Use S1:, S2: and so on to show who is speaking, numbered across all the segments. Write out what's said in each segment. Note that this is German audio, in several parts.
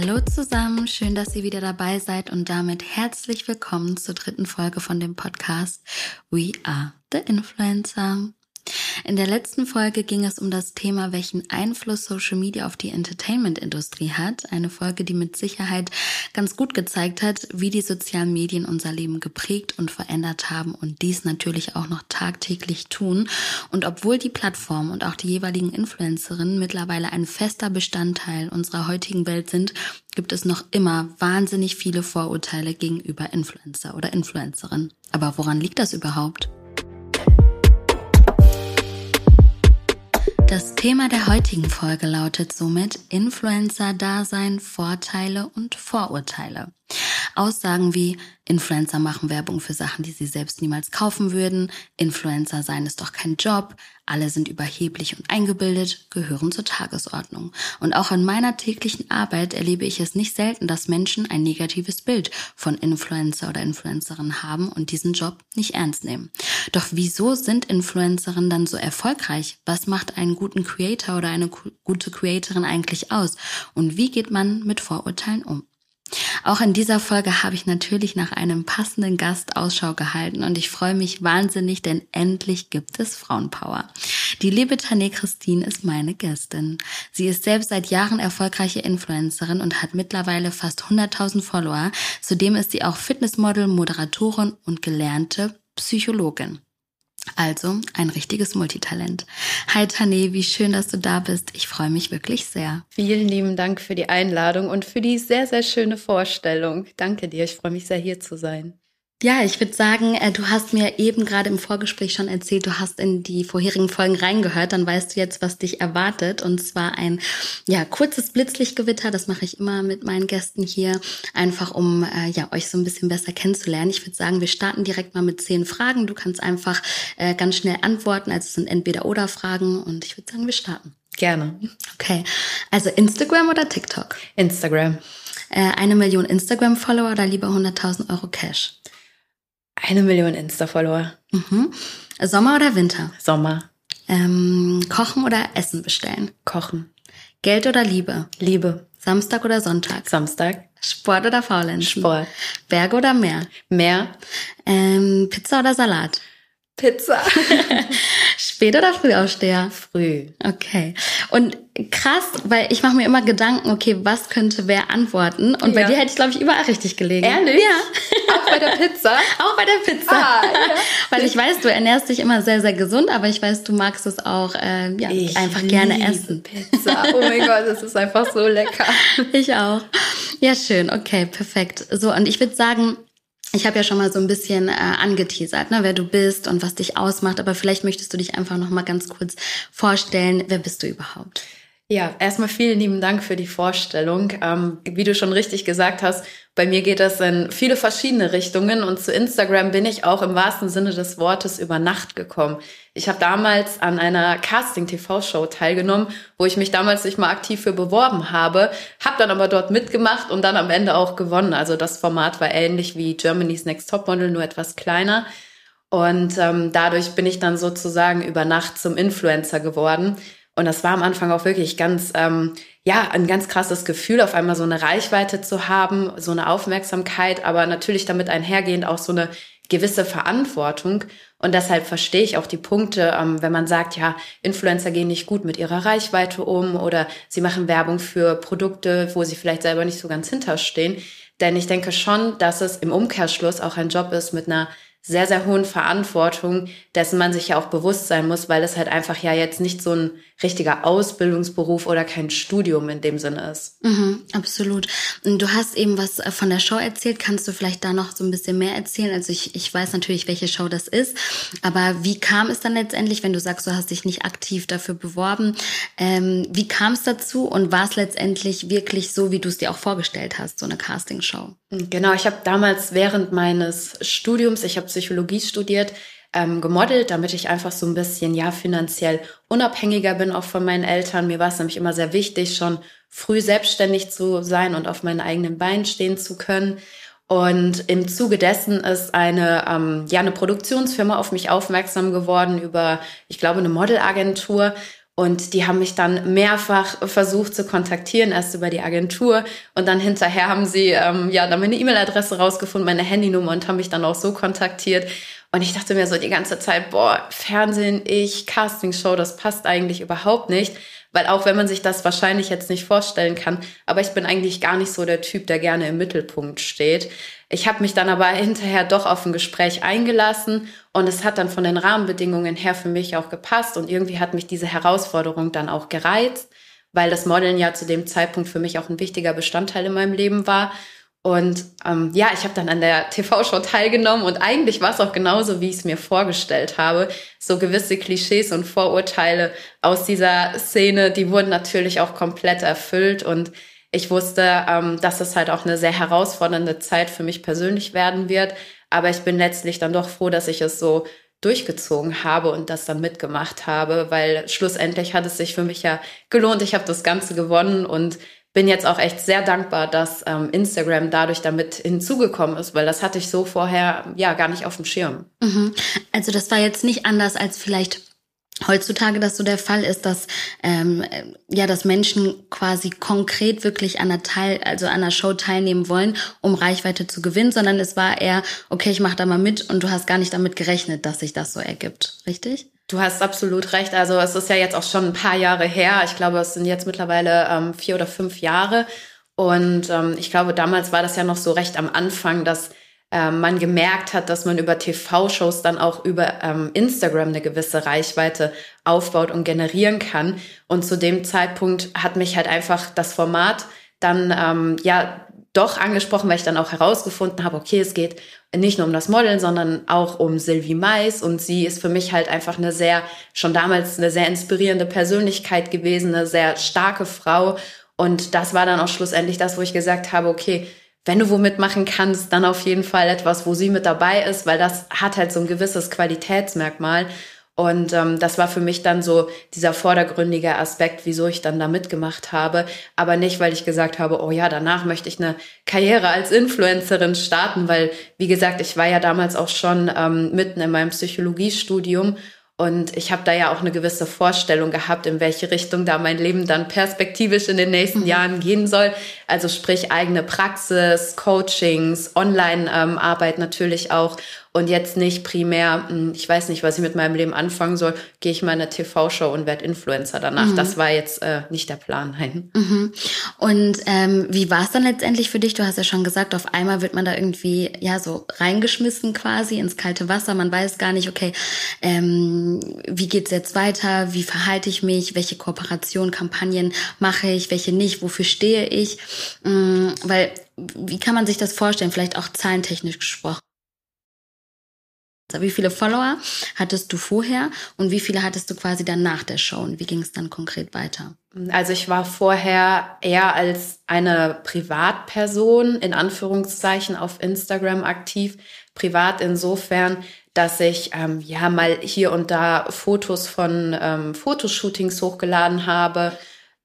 S1: Hallo zusammen, schön, dass ihr wieder dabei seid und damit herzlich willkommen zur dritten Folge von dem Podcast We Are the Influencer. In der letzten Folge ging es um das Thema, welchen Einfluss Social Media auf die Entertainment-Industrie hat. Eine Folge, die mit Sicherheit ganz gut gezeigt hat, wie die sozialen Medien unser Leben geprägt und verändert haben und dies natürlich auch noch tagtäglich tun. Und obwohl die Plattform und auch die jeweiligen Influencerinnen mittlerweile ein fester Bestandteil unserer heutigen Welt sind, gibt es noch immer wahnsinnig viele Vorurteile gegenüber Influencer oder Influencerinnen. Aber woran liegt das überhaupt? Das Thema der heutigen Folge lautet somit Influencer-Dasein, Vorteile und Vorurteile. Aussagen wie Influencer machen Werbung für Sachen, die sie selbst niemals kaufen würden, Influencer seien es doch kein Job, alle sind überheblich und eingebildet, gehören zur Tagesordnung. Und auch in meiner täglichen Arbeit erlebe ich es nicht selten, dass Menschen ein negatives Bild von Influencer oder Influencerin haben und diesen Job nicht ernst nehmen. Doch wieso sind Influencerinnen dann so erfolgreich? Was macht einen guten Creator oder eine gute Creatorin eigentlich aus? Und wie geht man mit Vorurteilen um? Auch in dieser Folge habe ich natürlich nach einem passenden Gast Ausschau gehalten und ich freue mich wahnsinnig, denn endlich gibt es Frauenpower. Die liebe Tane Christine ist meine Gästin. Sie ist selbst seit Jahren erfolgreiche Influencerin und hat mittlerweile fast 100.000 Follower. Zudem ist sie auch Fitnessmodel, Moderatorin und gelernte Psychologin. Also ein richtiges Multitalent. Hi Tane, wie schön, dass du da bist. Ich freue mich wirklich sehr.
S2: Vielen lieben Dank für die Einladung und für die sehr, sehr schöne Vorstellung. Danke dir. Ich freue mich sehr, hier zu sein.
S1: Ja, ich würde sagen, äh, du hast mir eben gerade im Vorgespräch schon erzählt, du hast in die vorherigen Folgen reingehört, dann weißt du jetzt, was dich erwartet. Und zwar ein ja kurzes Blitzlichtgewitter. Das mache ich immer mit meinen Gästen hier, einfach um äh, ja euch so ein bisschen besser kennenzulernen. Ich würde sagen, wir starten direkt mal mit zehn Fragen. Du kannst einfach äh, ganz schnell antworten. Also es sind entweder oder Fragen. Und ich würde sagen, wir starten.
S2: Gerne.
S1: Okay. Also Instagram oder TikTok?
S2: Instagram.
S1: Äh, eine Million Instagram-Follower oder lieber 100.000 Euro Cash?
S2: Eine Million Insta-Follower.
S1: Mhm. Sommer oder Winter?
S2: Sommer.
S1: Ähm, kochen oder Essen bestellen?
S2: Kochen.
S1: Geld oder Liebe?
S2: Liebe.
S1: Samstag oder Sonntag?
S2: Samstag.
S1: Sport oder Faulenzen?
S2: Sport.
S1: Berge oder Meer?
S2: Meer.
S1: Ähm, Pizza oder Salat?
S2: Pizza.
S1: Spät oder Frühaufsteher?
S2: Früh.
S1: Okay. Und krass, weil ich mache mir immer Gedanken, okay, was könnte wer antworten? Und bei dir hätte ich, glaube ich, überall richtig gelegen.
S2: Ehrlich?
S1: Ja.
S2: Auch bei der Pizza?
S1: auch bei der Pizza.
S2: Ah, ja.
S1: Weil ich weiß, du ernährst dich immer sehr, sehr gesund, aber ich weiß, du magst es auch äh, ja,
S2: ich
S1: einfach gerne essen.
S2: Pizza. Oh mein Gott, das ist einfach so lecker.
S1: Ich auch. Ja, schön. Okay, perfekt. So, und ich würde sagen, ich habe ja schon mal so ein bisschen äh, angeteasert, ne, wer du bist und was dich ausmacht, aber vielleicht möchtest du dich einfach noch mal ganz kurz vorstellen, wer bist du überhaupt?
S2: Ja, erstmal vielen lieben Dank für die Vorstellung. Ähm, wie du schon richtig gesagt hast, bei mir geht das in viele verschiedene Richtungen und zu Instagram bin ich auch im wahrsten Sinne des Wortes über Nacht gekommen. Ich habe damals an einer Casting-TV-Show teilgenommen, wo ich mich damals nicht mal aktiv für beworben habe, habe dann aber dort mitgemacht und dann am Ende auch gewonnen. Also das Format war ähnlich wie Germany's Next Topmodel, nur etwas kleiner. Und ähm, dadurch bin ich dann sozusagen über Nacht zum Influencer geworden. Und das war am Anfang auch wirklich ganz, ähm, ja, ein ganz krasses Gefühl, auf einmal so eine Reichweite zu haben, so eine Aufmerksamkeit, aber natürlich damit einhergehend auch so eine gewisse Verantwortung. Und deshalb verstehe ich auch die Punkte, ähm, wenn man sagt, ja, Influencer gehen nicht gut mit ihrer Reichweite um oder sie machen Werbung für Produkte, wo sie vielleicht selber nicht so ganz hinterstehen. Denn ich denke schon, dass es im Umkehrschluss auch ein Job ist mit einer sehr, sehr hohen Verantwortung, dessen man sich ja auch bewusst sein muss, weil es halt einfach ja jetzt nicht so ein richtiger Ausbildungsberuf oder kein Studium in dem Sinne ist.
S1: Mhm, absolut. Du hast eben was äh, von der Show erzählt. Kannst du vielleicht da noch so ein bisschen mehr erzählen? Also ich, ich weiß natürlich, welche Show das ist, aber wie kam es dann letztendlich, wenn du sagst, du hast dich nicht aktiv dafür beworben? Ähm, wie kam es dazu und war es letztendlich wirklich so, wie du es dir auch vorgestellt hast, so eine Castingshow?
S2: Genau, ich habe damals während meines Studiums, ich habe Psychologie studiert, ähm, gemodelt, damit ich einfach so ein bisschen ja finanziell unabhängiger bin auch von meinen Eltern. Mir war es nämlich immer sehr wichtig, schon früh selbstständig zu sein und auf meinen eigenen Beinen stehen zu können. Und im Zuge dessen ist eine, ähm, ja, eine Produktionsfirma auf mich aufmerksam geworden über, ich glaube, eine Modelagentur Und die haben mich dann mehrfach versucht zu kontaktieren, erst über die Agentur. Und dann hinterher haben sie ähm, ja dann meine E-Mail-Adresse rausgefunden, meine Handynummer und haben mich dann auch so kontaktiert. Und ich dachte mir so die ganze Zeit, boah, Fernsehen, ich, Castingshow, das passt eigentlich überhaupt nicht. Weil auch wenn man sich das wahrscheinlich jetzt nicht vorstellen kann, aber ich bin eigentlich gar nicht so der Typ, der gerne im Mittelpunkt steht. Ich habe mich dann aber hinterher doch auf ein Gespräch eingelassen und es hat dann von den Rahmenbedingungen her für mich auch gepasst und irgendwie hat mich diese Herausforderung dann auch gereizt, weil das Modeln ja zu dem Zeitpunkt für mich auch ein wichtiger Bestandteil in meinem Leben war. Und ähm, ja, ich habe dann an der TV-Show teilgenommen und eigentlich war es auch genauso, wie ich es mir vorgestellt habe. So gewisse Klischees und Vorurteile aus dieser Szene, die wurden natürlich auch komplett erfüllt und ich wusste, ähm, dass es halt auch eine sehr herausfordernde Zeit für mich persönlich werden wird. Aber ich bin letztlich dann doch froh, dass ich es so durchgezogen habe und das dann mitgemacht habe, weil schlussendlich hat es sich für mich ja gelohnt. Ich habe das Ganze gewonnen und bin jetzt auch echt sehr dankbar, dass ähm, Instagram dadurch damit hinzugekommen ist, weil das hatte ich so vorher ja gar nicht auf dem Schirm.
S1: Mhm. Also das war jetzt nicht anders als vielleicht heutzutage das so der Fall ist, dass ähm, ja, dass Menschen quasi konkret wirklich an einer Teil, also an einer Show teilnehmen wollen, um Reichweite zu gewinnen, sondern es war eher, okay, ich mache da mal mit und du hast gar nicht damit gerechnet, dass sich das so ergibt, richtig?
S2: Du hast absolut recht. Also es ist ja jetzt auch schon ein paar Jahre her. Ich glaube, es sind jetzt mittlerweile ähm, vier oder fünf Jahre. Und ähm, ich glaube, damals war das ja noch so recht am Anfang, dass ähm, man gemerkt hat, dass man über TV-Shows dann auch über ähm, Instagram eine gewisse Reichweite aufbaut und generieren kann. Und zu dem Zeitpunkt hat mich halt einfach das Format dann ähm, ja doch angesprochen, weil ich dann auch herausgefunden habe, okay, es geht nicht nur um das Modeln, sondern auch um Sylvie Mais. Und sie ist für mich halt einfach eine sehr, schon damals eine sehr inspirierende Persönlichkeit gewesen, eine sehr starke Frau. Und das war dann auch schlussendlich das, wo ich gesagt habe, okay, wenn du womit machen kannst, dann auf jeden Fall etwas, wo sie mit dabei ist, weil das hat halt so ein gewisses Qualitätsmerkmal. Und ähm, das war für mich dann so dieser vordergründige Aspekt, wieso ich dann da mitgemacht habe. Aber nicht, weil ich gesagt habe, oh ja, danach möchte ich eine Karriere als Influencerin starten, weil, wie gesagt, ich war ja damals auch schon ähm, mitten in meinem Psychologiestudium und ich habe da ja auch eine gewisse Vorstellung gehabt, in welche Richtung da mein Leben dann perspektivisch in den nächsten mhm. Jahren gehen soll. Also sprich eigene Praxis, Coachings, Online-Arbeit ähm, natürlich auch und jetzt nicht primär, hm, ich weiß nicht, was ich mit meinem Leben anfangen soll, gehe ich mal in eine TV-Show und werde Influencer danach. Mhm. Das war jetzt äh, nicht der Plan. Nein.
S1: Mhm. Und ähm, wie war es dann letztendlich für dich? Du hast ja schon gesagt, auf einmal wird man da irgendwie ja so reingeschmissen quasi ins kalte Wasser. Man weiß gar nicht, okay, ähm, wie geht's jetzt weiter? Wie verhalte ich mich? Welche Kooperation, Kampagnen mache ich? Welche nicht? Wofür stehe ich? Ähm, weil wie kann man sich das vorstellen? Vielleicht auch zahlentechnisch gesprochen. Wie viele Follower hattest du vorher und wie viele hattest du quasi dann nach der Show und wie ging es dann konkret weiter?
S2: Also ich war vorher eher als eine Privatperson in Anführungszeichen auf Instagram aktiv. Privat insofern, dass ich ähm, ja mal hier und da Fotos von ähm, Fotoshootings hochgeladen habe,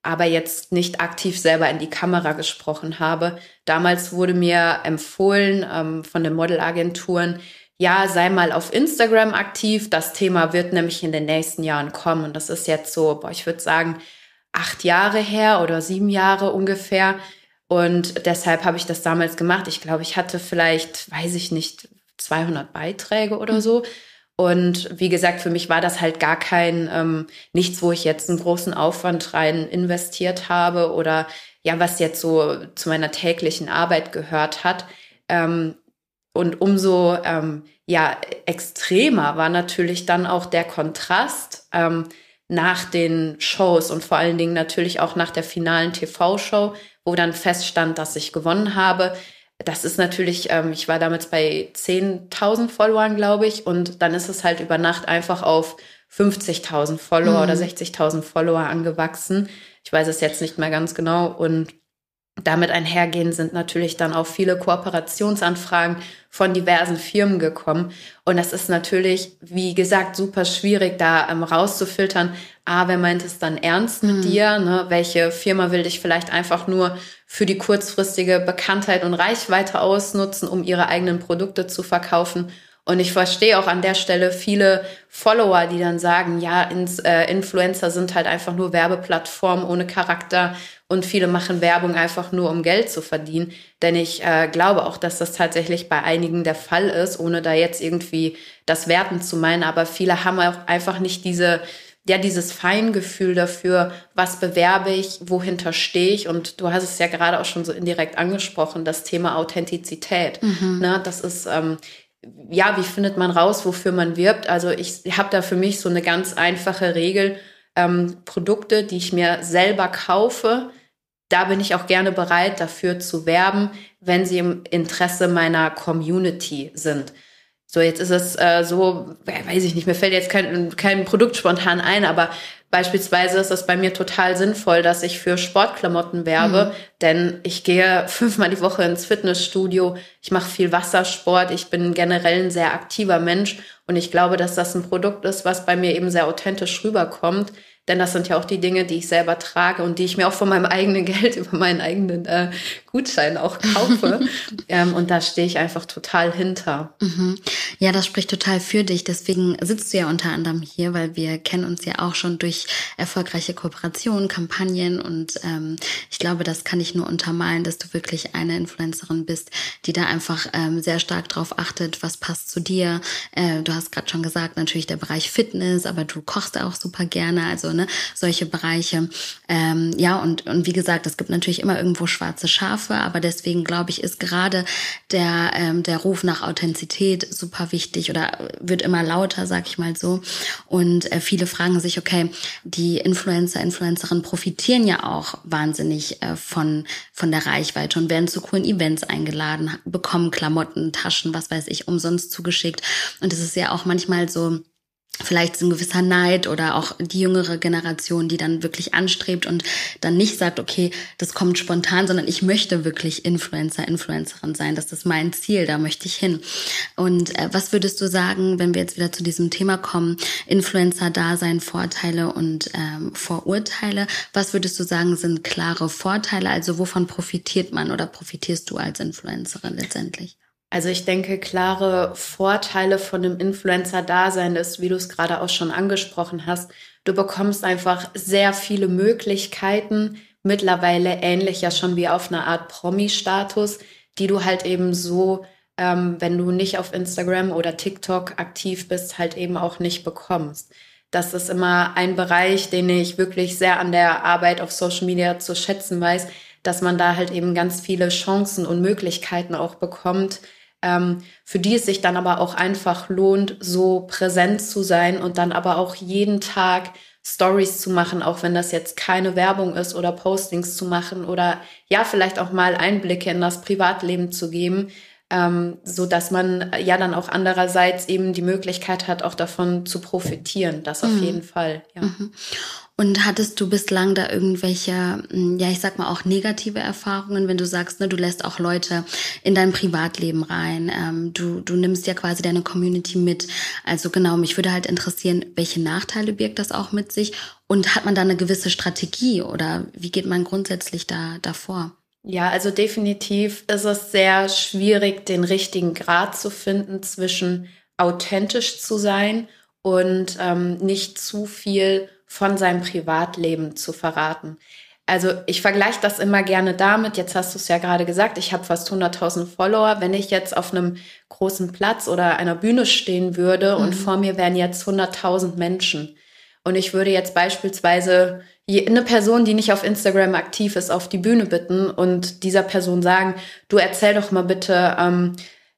S2: aber jetzt nicht aktiv selber in die Kamera gesprochen habe. Damals wurde mir empfohlen ähm, von den Modelagenturen, ja, sei mal auf Instagram aktiv. Das Thema wird nämlich in den nächsten Jahren kommen. Und das ist jetzt so, boah, ich würde sagen, acht Jahre her oder sieben Jahre ungefähr. Und deshalb habe ich das damals gemacht. Ich glaube, ich hatte vielleicht, weiß ich nicht, 200 Beiträge oder so. Und wie gesagt, für mich war das halt gar kein ähm, nichts, wo ich jetzt einen großen Aufwand rein investiert habe oder ja, was jetzt so zu meiner täglichen Arbeit gehört hat. Ähm, und umso ähm, ja extremer war natürlich dann auch der Kontrast ähm, nach den Shows und vor allen Dingen natürlich auch nach der finalen TV-Show, wo dann feststand, dass ich gewonnen habe. Das ist natürlich, ähm, ich war damals bei 10.000 Followern, glaube ich, und dann ist es halt über Nacht einfach auf 50.000 Follower mhm. oder 60.000 Follower angewachsen. Ich weiß es jetzt nicht mehr ganz genau und damit einhergehen sind natürlich dann auch viele Kooperationsanfragen von diversen Firmen gekommen. Und das ist natürlich, wie gesagt, super schwierig, da ähm, rauszufiltern. A, wer meint es dann ernst mit mhm. dir? Ne? Welche Firma will dich vielleicht einfach nur für die kurzfristige Bekanntheit und Reichweite ausnutzen, um ihre eigenen Produkte zu verkaufen? Und ich verstehe auch an der Stelle viele Follower, die dann sagen, ja, ins, äh, Influencer sind halt einfach nur Werbeplattformen ohne Charakter und viele machen Werbung einfach nur, um Geld zu verdienen. Denn ich äh, glaube auch, dass das tatsächlich bei einigen der Fall ist, ohne da jetzt irgendwie das Werten zu meinen. Aber viele haben auch einfach nicht diese ja dieses Feingefühl dafür, was bewerbe ich, wohinter stehe ich. Und du hast es ja gerade auch schon so indirekt angesprochen, das Thema Authentizität. Mhm. Ne, das ist ähm, ja, wie findet man raus, wofür man wirbt? Also ich habe da für mich so eine ganz einfache Regel. Ähm, Produkte, die ich mir selber kaufe, da bin ich auch gerne bereit, dafür zu werben, wenn sie im Interesse meiner Community sind. So, jetzt ist es äh, so, weiß ich nicht, mir fällt jetzt kein, kein Produkt spontan ein, aber beispielsweise ist es bei mir total sinnvoll, dass ich für Sportklamotten werbe, mhm. denn ich gehe fünfmal die Woche ins Fitnessstudio, ich mache viel Wassersport, ich bin generell ein sehr aktiver Mensch und ich glaube, dass das ein Produkt ist, was bei mir eben sehr authentisch rüberkommt. Denn das sind ja auch die Dinge, die ich selber trage und die ich mir auch von meinem eigenen Geld über meinen eigenen äh, Gutschein auch kaufe. ähm, und da stehe ich einfach total hinter.
S1: Mhm. Ja, das spricht total für dich. Deswegen sitzt du ja unter anderem hier, weil wir kennen uns ja auch schon durch erfolgreiche Kooperationen, Kampagnen. Und ähm, ich glaube, das kann ich nur untermalen, dass du wirklich eine Influencerin bist, die da einfach ähm, sehr stark drauf achtet, was passt zu dir. Äh, du hast gerade schon gesagt, natürlich der Bereich Fitness, aber du kochst auch super gerne. Also ne, solche Bereiche. Ähm, ja, und, und wie gesagt, es gibt natürlich immer irgendwo schwarze Schafe, aber deswegen glaube ich, ist gerade der, ähm, der Ruf nach Authentizität super wichtig oder wird immer lauter, sag ich mal so. Und äh, viele fragen sich, okay, die Influencer, Influencerinnen profitieren ja auch wahnsinnig äh, von, von der Reichweite und werden zu coolen Events eingeladen, bekommen Klamotten, Taschen, was weiß ich, umsonst zugeschickt. Und es ist ja auch manchmal so, vielleicht so ein gewisser Neid oder auch die jüngere Generation, die dann wirklich anstrebt und dann nicht sagt, okay, das kommt spontan, sondern ich möchte wirklich Influencer, Influencerin sein. Das ist mein Ziel, da möchte ich hin. Und äh, was würdest du sagen, wenn wir jetzt wieder zu diesem Thema kommen, Influencer-Dasein, Vorteile und ähm, Vorurteile? Was würdest du sagen, sind klare Vorteile? Also wovon profitiert man oder profitierst du als Influencerin letztendlich?
S2: Also ich denke, klare Vorteile von dem Influencer-Dasein ist, wie du es gerade auch schon angesprochen hast, du bekommst einfach sehr viele Möglichkeiten, mittlerweile ähnlich ja schon wie auf einer Art Promi-Status, die du halt eben so, ähm, wenn du nicht auf Instagram oder TikTok aktiv bist, halt eben auch nicht bekommst. Das ist immer ein Bereich, den ich wirklich sehr an der Arbeit auf Social Media zu schätzen weiß, dass man da halt eben ganz viele Chancen und Möglichkeiten auch bekommt, für die es sich dann aber auch einfach lohnt, so präsent zu sein und dann aber auch jeden Tag Stories zu machen, auch wenn das jetzt keine Werbung ist oder Postings zu machen oder ja, vielleicht auch mal Einblicke in das Privatleben zu geben, ähm, so dass man ja dann auch andererseits eben die Möglichkeit hat, auch davon zu profitieren. Das auf mhm. jeden Fall, ja. Mhm.
S1: Und hattest du bislang da irgendwelche, hm, ja, ich sag mal auch negative Erfahrungen, wenn du sagst, ne, du lässt auch Leute in dein Privatleben rein, ähm, du, du nimmst ja quasi deine Community mit. Also genau, mich würde halt interessieren, welche Nachteile birgt das auch mit sich und hat man da eine gewisse Strategie oder wie geht man grundsätzlich da davor?
S2: Ja, also definitiv ist es sehr schwierig, den richtigen Grad zu finden zwischen authentisch zu sein und ähm, nicht zu viel von seinem Privatleben zu verraten. Also ich vergleiche das immer gerne damit, jetzt hast du es ja gerade gesagt, ich habe fast 100.000 Follower. Wenn ich jetzt auf einem großen Platz oder einer Bühne stehen würde mhm. und vor mir wären jetzt 100.000 Menschen und ich würde jetzt beispielsweise eine Person, die nicht auf Instagram aktiv ist, auf die Bühne bitten und dieser Person sagen, du erzähl doch mal bitte, ähm,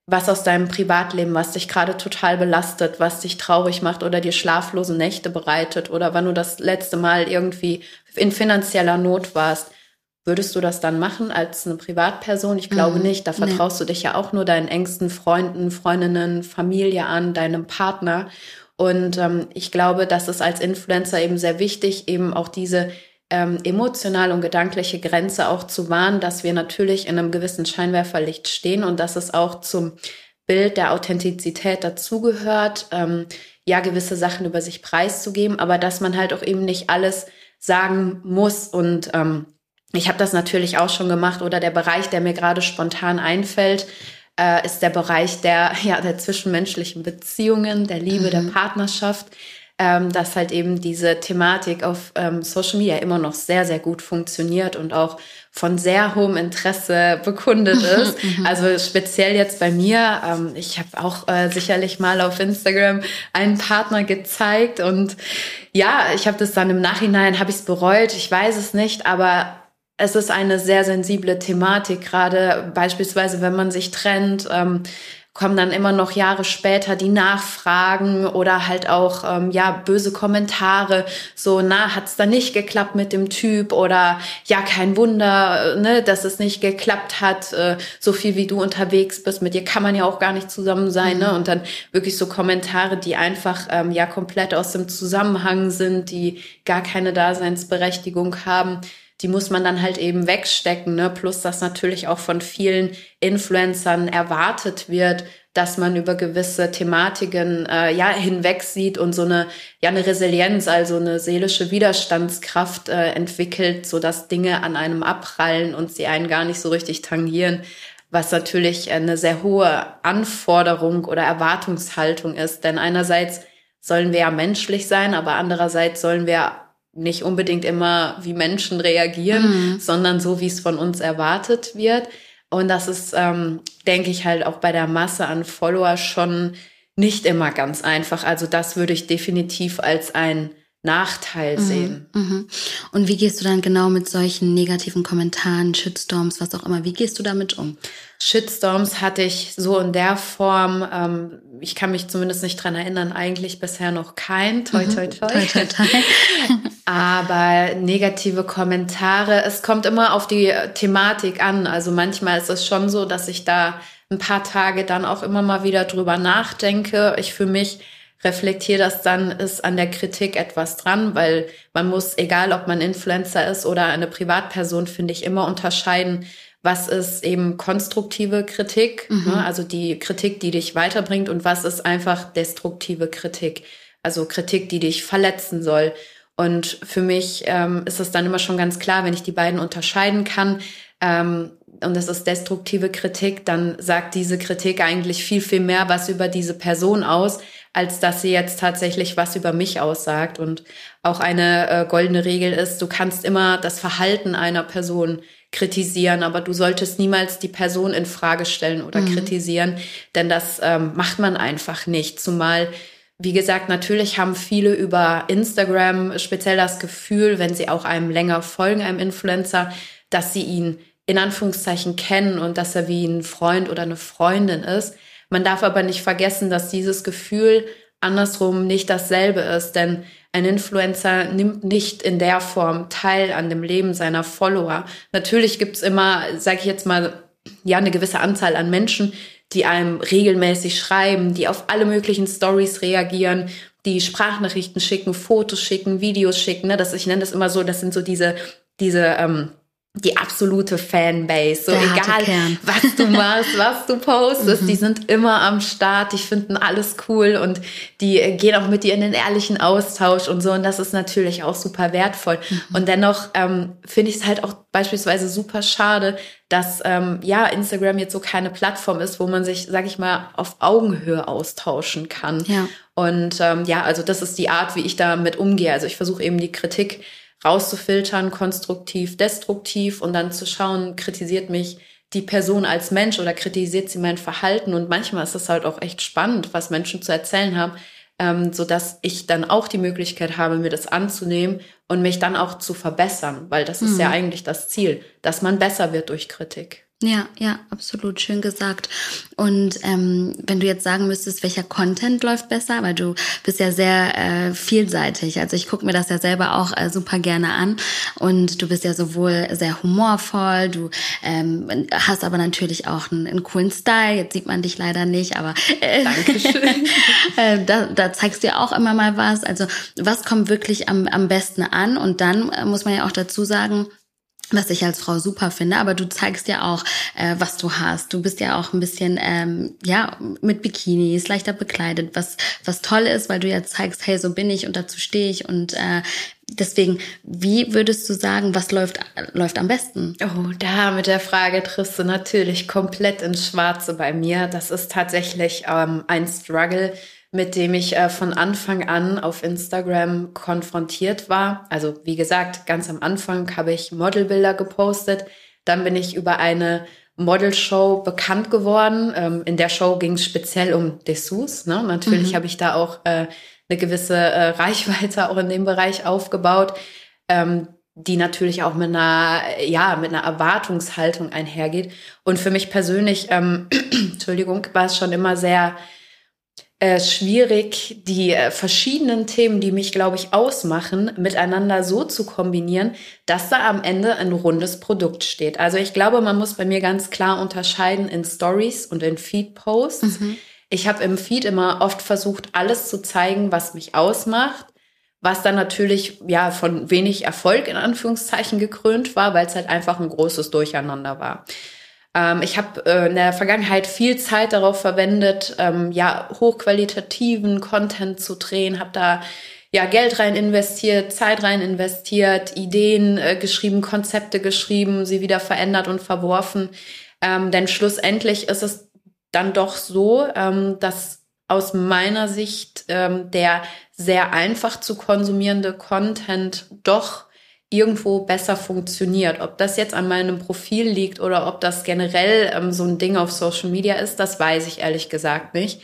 S2: was aus deinem Privatleben, was dich gerade total belastet, was dich traurig macht oder dir schlaflose Nächte bereitet oder wann du das letzte Mal irgendwie in finanzieller Not warst. Würdest du das dann machen als eine Privatperson? Ich glaube mhm. nicht. Da vertraust nee. du dich ja auch nur deinen engsten Freunden, Freundinnen, Familie an, deinem Partner. Und ähm, ich glaube, das ist als Influencer eben sehr wichtig, eben auch diese ähm, emotional und gedankliche Grenze auch zu wahren, dass wir natürlich in einem gewissen Scheinwerferlicht stehen und dass es auch zum Bild der Authentizität dazugehört, ähm, ja, gewisse Sachen über sich preiszugeben, aber dass man halt auch eben nicht alles sagen muss. Und ähm, ich habe das natürlich auch schon gemacht oder der Bereich, der mir gerade spontan einfällt, äh, ist der Bereich der, ja, der zwischenmenschlichen Beziehungen, der Liebe, mhm. der Partnerschaft ähm, dass halt eben diese Thematik auf ähm, Social Media immer noch sehr, sehr gut funktioniert und auch von sehr hohem Interesse bekundet ist. Mhm. also speziell jetzt bei mir. Ähm, ich habe auch äh, sicherlich mal auf Instagram einen Partner gezeigt und ja, ich habe das dann im Nachhinein, habe ich es bereut, ich weiß es nicht, aber es ist eine sehr sensible Thematik, gerade beispielsweise, wenn man sich trennt. Ähm, kommen dann immer noch Jahre später die Nachfragen oder halt auch ähm, ja böse Kommentare so na hat's da nicht geklappt mit dem Typ oder ja kein Wunder ne dass es nicht geklappt hat äh, so viel wie du unterwegs bist mit dir kann man ja auch gar nicht zusammen sein ne? mhm. ne und dann wirklich so Kommentare die einfach ähm, ja komplett aus dem Zusammenhang sind die gar keine Daseinsberechtigung haben die muss man dann halt eben wegstecken. Ne? Plus, dass natürlich auch von vielen Influencern erwartet wird, dass man über gewisse Thematiken äh, ja hinweg sieht und so eine ja eine Resilienz, also eine seelische Widerstandskraft äh, entwickelt, so dass Dinge an einem abprallen und sie einen gar nicht so richtig tangieren, was natürlich eine sehr hohe Anforderung oder Erwartungshaltung ist. Denn einerseits sollen wir ja menschlich sein, aber andererseits sollen wir nicht unbedingt immer wie Menschen reagieren, mhm. sondern so, wie es von uns erwartet wird. Und das ist, ähm, denke ich, halt auch bei der Masse an Follower schon nicht immer ganz einfach. Also das würde ich definitiv als ein Nachteil mhm. sehen.
S1: Mhm. Und wie gehst du dann genau mit solchen negativen Kommentaren, Shitstorms, was auch immer, wie gehst du damit um?
S2: Shitstorms hatte ich so in der Form, ähm, ich kann mich zumindest nicht dran erinnern, eigentlich bisher noch kein. Toi, toi, toi. toi, toi, toi. Aber negative Kommentare, es kommt immer auf die Thematik an. Also manchmal ist es schon so, dass ich da ein paar Tage dann auch immer mal wieder drüber nachdenke. Ich für mich reflektiere das dann, ist an der Kritik etwas dran, weil man muss, egal ob man Influencer ist oder eine Privatperson, finde ich, immer unterscheiden, was ist eben konstruktive Kritik, mhm. ne? also die Kritik, die dich weiterbringt und was ist einfach destruktive Kritik, also Kritik, die dich verletzen soll. Und für mich ähm, ist es dann immer schon ganz klar, wenn ich die beiden unterscheiden kann, ähm, und das ist destruktive Kritik, dann sagt diese Kritik eigentlich viel, viel mehr was über diese Person aus, als dass sie jetzt tatsächlich was über mich aussagt. Und auch eine äh, goldene Regel ist, du kannst immer das Verhalten einer Person kritisieren, aber du solltest niemals die Person in Frage stellen oder mhm. kritisieren, denn das ähm, macht man einfach nicht. Zumal wie gesagt, natürlich haben viele über Instagram speziell das Gefühl, wenn sie auch einem länger folgen, einem Influencer, dass sie ihn in Anführungszeichen kennen und dass er wie ein Freund oder eine Freundin ist. Man darf aber nicht vergessen, dass dieses Gefühl andersrum nicht dasselbe ist, denn ein Influencer nimmt nicht in der Form teil an dem Leben seiner Follower. Natürlich gibt's immer, sage ich jetzt mal, ja, eine gewisse Anzahl an Menschen, die einem regelmäßig schreiben, die auf alle möglichen Stories reagieren, die Sprachnachrichten schicken, Fotos schicken, Videos schicken. Ne? Das, ich nenne das immer so, das sind so diese, diese ähm, die absolute Fanbase. So Der egal, was du machst, was du postest, mhm. die sind immer am Start, die finden alles cool und die gehen auch mit dir in den ehrlichen Austausch und so. Und das ist natürlich auch super wertvoll. Mhm. Und dennoch ähm, finde ich es halt auch beispielsweise super schade, dass ähm, ja Instagram jetzt so keine Plattform ist, wo man sich, sag ich mal, auf Augenhöhe austauschen kann. Ja. Und ähm, ja, also das ist die Art, wie ich damit umgehe. Also ich versuche eben die Kritik rauszufiltern, konstruktiv, destruktiv und dann zu schauen, kritisiert mich die Person als Mensch oder kritisiert sie mein Verhalten. Und manchmal ist es halt auch echt spannend, was Menschen zu erzählen haben, ähm, so dass ich dann auch die Möglichkeit habe, mir das anzunehmen und mich dann auch zu verbessern, weil das mhm. ist ja mhm. eigentlich das Ziel, dass man besser wird durch Kritik.
S1: Ja, ja, absolut schön gesagt. Und ähm, wenn du jetzt sagen müsstest, welcher Content läuft besser, weil du bist ja sehr äh, vielseitig. Also ich gucke mir das ja selber auch äh, super gerne an. Und du bist ja sowohl sehr humorvoll, du ähm, hast aber natürlich auch einen, einen coolen Style. Jetzt sieht man dich leider nicht, aber äh, Dankeschön. äh, da, da zeigst du ja auch immer mal was. Also was kommt wirklich am, am besten an? Und dann äh, muss man ja auch dazu sagen, was ich als Frau super finde, aber du zeigst ja auch, äh, was du hast. Du bist ja auch ein bisschen, ähm, ja, mit Bikinis, leichter bekleidet, was, was toll ist, weil du ja zeigst, hey, so bin ich und dazu stehe ich und äh, Deswegen, wie würdest du sagen, was läuft, läuft am besten?
S2: Oh, da mit der Frage triffst du natürlich komplett ins Schwarze bei mir. Das ist tatsächlich ähm, ein Struggle, mit dem ich äh, von Anfang an auf Instagram konfrontiert war. Also wie gesagt, ganz am Anfang habe ich Modelbilder gepostet. Dann bin ich über eine Modelshow bekannt geworden. Ähm, in der Show ging es speziell um Dessous. Ne? Natürlich mhm. habe ich da auch äh, eine gewisse äh, Reichweite auch in dem Bereich aufgebaut, ähm, die natürlich auch mit einer, ja, mit einer Erwartungshaltung einhergeht. Und für mich persönlich, ähm, Entschuldigung, war es schon immer sehr äh, schwierig, die äh, verschiedenen Themen, die mich, glaube ich, ausmachen, miteinander so zu kombinieren, dass da am Ende ein rundes Produkt steht. Also ich glaube, man muss bei mir ganz klar unterscheiden in Stories und in Feed-Posts. Mhm. Ich habe im Feed immer oft versucht, alles zu zeigen, was mich ausmacht, was dann natürlich ja von wenig Erfolg in Anführungszeichen gekrönt war, weil es halt einfach ein großes Durcheinander war. Ähm, ich habe äh, in der Vergangenheit viel Zeit darauf verwendet, ähm, ja hochqualitativen Content zu drehen, habe da ja Geld rein investiert, Zeit rein investiert, Ideen äh, geschrieben, Konzepte geschrieben, sie wieder verändert und verworfen. Ähm, denn schlussendlich ist es dann doch so, ähm, dass aus meiner Sicht ähm, der sehr einfach zu konsumierende Content doch irgendwo besser funktioniert. Ob das jetzt an meinem Profil liegt oder ob das generell ähm, so ein Ding auf Social Media ist, das weiß ich ehrlich gesagt nicht.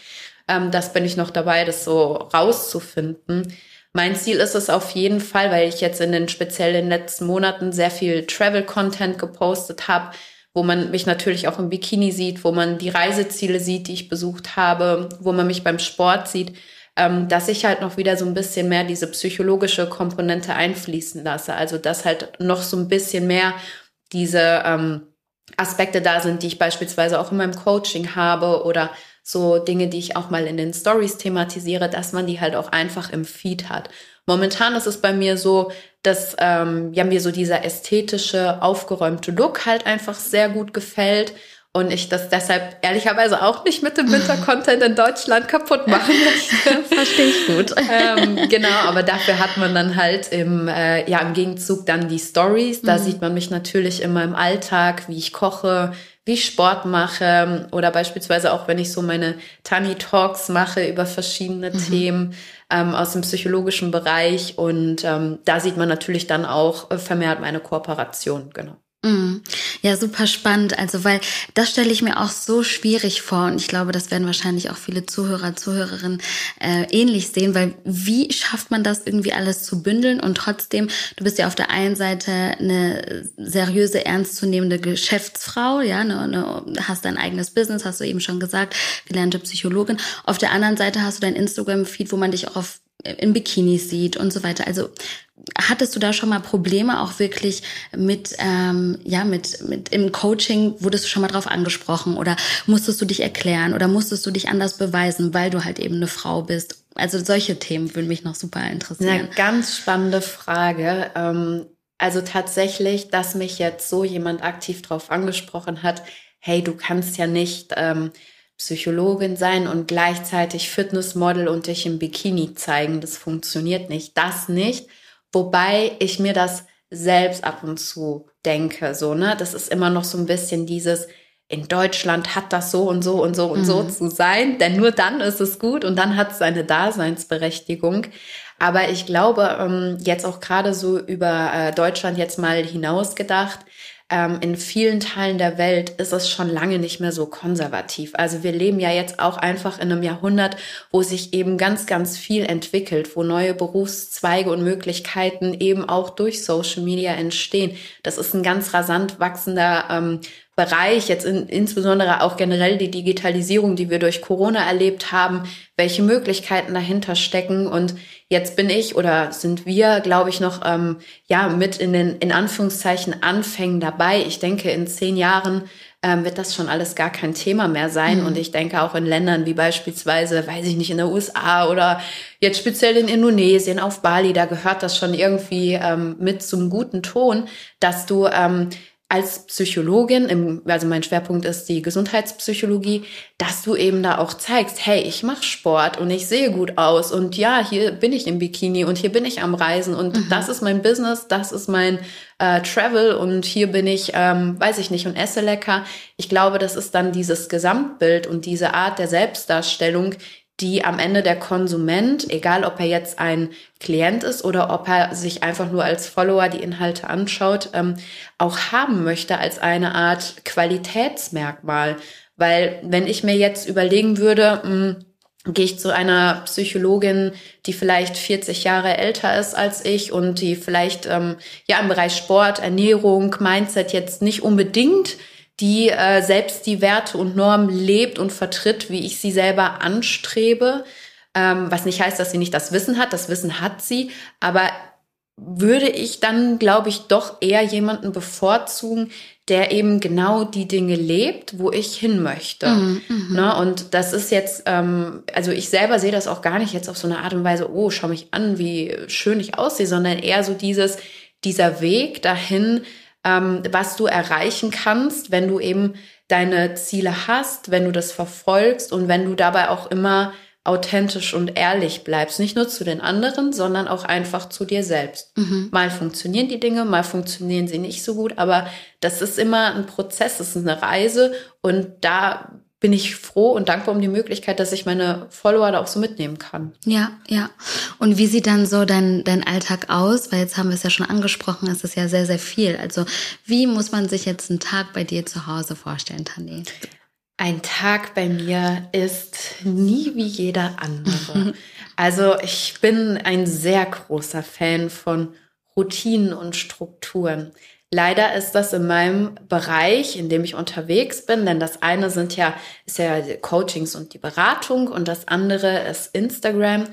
S2: Ähm, das bin ich noch dabei, das so rauszufinden. Mein Ziel ist es auf jeden Fall, weil ich jetzt in den speziell in den letzten Monaten sehr viel Travel-Content gepostet habe, wo man mich natürlich auch im Bikini sieht, wo man die Reiseziele sieht, die ich besucht habe, wo man mich beim Sport sieht, ähm, dass ich halt noch wieder so ein bisschen mehr diese psychologische Komponente einfließen lasse. Also dass halt noch so ein bisschen mehr diese ähm, Aspekte da sind, die ich beispielsweise auch in meinem Coaching habe oder so Dinge, die ich auch mal in den Stories thematisiere, dass man die halt auch einfach im Feed hat. Momentan ist es bei mir so, dass ähm, ja mir so dieser ästhetische, aufgeräumte Look halt einfach sehr gut gefällt und ich das deshalb ehrlicherweise auch nicht mit dem Winter-Content in Deutschland kaputt machen möchte.
S1: Verstehe ich gut.
S2: ähm, genau, aber dafür hat man dann halt im, äh, ja, im Gegenzug dann die Stories. Da mhm. sieht man mich natürlich immer im Alltag, wie ich koche, wie ich Sport mache oder beispielsweise auch, wenn ich so meine Tani Talks mache über verschiedene mhm. Themen ähm, aus dem psychologischen Bereich. Und ähm, da sieht man natürlich dann auch äh, vermehrt meine Kooperation, genau.
S1: Mhm. Ja, super spannend. Also, weil das stelle ich mir auch so schwierig vor und ich glaube, das werden wahrscheinlich auch viele Zuhörer, Zuhörerinnen äh, ähnlich sehen, weil wie schafft man das irgendwie alles zu bündeln und trotzdem, du bist ja auf der einen Seite eine seriöse, ernstzunehmende Geschäftsfrau, ja, eine, eine, hast dein eigenes Business, hast du eben schon gesagt, gelernte Psychologin. Auf der anderen Seite hast du dein Instagram-Feed, wo man dich auch auf in Bikinis sieht und so weiter. Also hattest du da schon mal Probleme auch wirklich mit ähm, ja mit mit im Coaching wurdest du schon mal drauf angesprochen oder musstest du dich erklären oder musstest du dich anders beweisen, weil du halt eben eine Frau bist? Also solche Themen würden mich noch super interessieren.
S2: Eine ganz spannende Frage. Ähm, also tatsächlich, dass mich jetzt so jemand aktiv drauf angesprochen hat. Hey, du kannst ja nicht ähm, Psychologin sein und gleichzeitig Fitnessmodel und dich im Bikini zeigen. Das funktioniert nicht. Das nicht. Wobei ich mir das selbst ab und zu denke, so, ne? Das ist immer noch so ein bisschen dieses, in Deutschland hat das so und so und so und mhm. so zu sein, denn nur dann ist es gut und dann hat es seine Daseinsberechtigung. Aber ich glaube, ähm, jetzt auch gerade so über äh, Deutschland jetzt mal hinaus gedacht, ähm, in vielen Teilen der Welt ist es schon lange nicht mehr so konservativ. Also wir leben ja jetzt auch einfach in einem Jahrhundert, wo sich eben ganz, ganz viel entwickelt, wo neue Berufszweige und Möglichkeiten eben auch durch Social Media entstehen. Das ist ein ganz rasant wachsender ähm, Bereich, jetzt in, insbesondere auch generell die Digitalisierung, die wir durch Corona erlebt haben, welche Möglichkeiten dahinter stecken. Und jetzt bin ich oder sind wir, glaube ich, noch ähm, ja mit in den in Anführungszeichen Anfängen dabei. Ich denke, in zehn Jahren ähm, wird das schon alles gar kein Thema mehr sein. Mhm. Und ich denke auch in Ländern wie beispielsweise, weiß ich nicht, in den USA oder jetzt speziell in Indonesien, auf Bali, da gehört das schon irgendwie ähm, mit zum guten Ton, dass du ähm, als Psychologin, im, also mein Schwerpunkt ist die Gesundheitspsychologie, dass du eben da auch zeigst, hey, ich mache Sport und ich sehe gut aus und ja, hier bin ich im Bikini und hier bin ich am Reisen und mhm. das ist mein Business, das ist mein äh, Travel und hier bin ich, ähm, weiß ich nicht, und esse lecker. Ich glaube, das ist dann dieses Gesamtbild und diese Art der Selbstdarstellung, die am Ende der Konsument, egal ob er jetzt ein Klient ist oder ob er sich einfach nur als Follower die Inhalte anschaut, ähm, auch haben möchte als eine Art Qualitätsmerkmal. Weil wenn ich mir jetzt überlegen würde, mh, hm, gehe ich zu einer Psychologin, die vielleicht 40 Jahre älter ist als ich und die vielleicht ähm, ja im Bereich Sport, Ernährung, Mindset jetzt nicht unbedingt die äh, selbst die Werte und Normen lebt und vertritt, wie ich sie selber anstrebe. Ähm, was nicht heißt, dass sie nicht das Wissen hat. Das Wissen hat sie. Aber würde ich dann, glaube ich, doch eher jemanden bevorzugen, der eben genau die Dinge lebt, wo ich hin möchte. Mm, mm. Ne? Und das ist jetzt, ähm, also ich selber sehe das auch gar nicht jetzt auf so eine Art und Weise, oh, schau mich an, wie schön ich aussehe, sondern eher so dieses, dieser Weg dahin, ähm, was du erreichen kannst, wenn du eben deine Ziele hast, wenn du das verfolgst und wenn du dabei auch immer authentisch und ehrlich bleibst. Nicht nur zu den anderen, sondern auch einfach zu dir selbst. Mhm. Mal funktionieren die Dinge, mal funktionieren sie nicht so gut, aber das ist immer ein Prozess, das ist eine Reise und da bin ich froh und dankbar um die Möglichkeit, dass ich meine Follower da auch so mitnehmen kann.
S1: Ja, ja. Und wie sieht dann so dein, dein Alltag aus? Weil jetzt haben wir es ja schon angesprochen, es ist ja sehr, sehr viel. Also wie muss man sich jetzt einen Tag bei dir zu Hause vorstellen, Tani?
S2: Ein Tag bei mir ist nie wie jeder andere. also ich bin ein sehr großer Fan von Routinen und Strukturen. Leider ist das in meinem Bereich, in dem ich unterwegs bin, denn das eine sind ja, ist ja Coachings und die Beratung und das andere ist Instagram,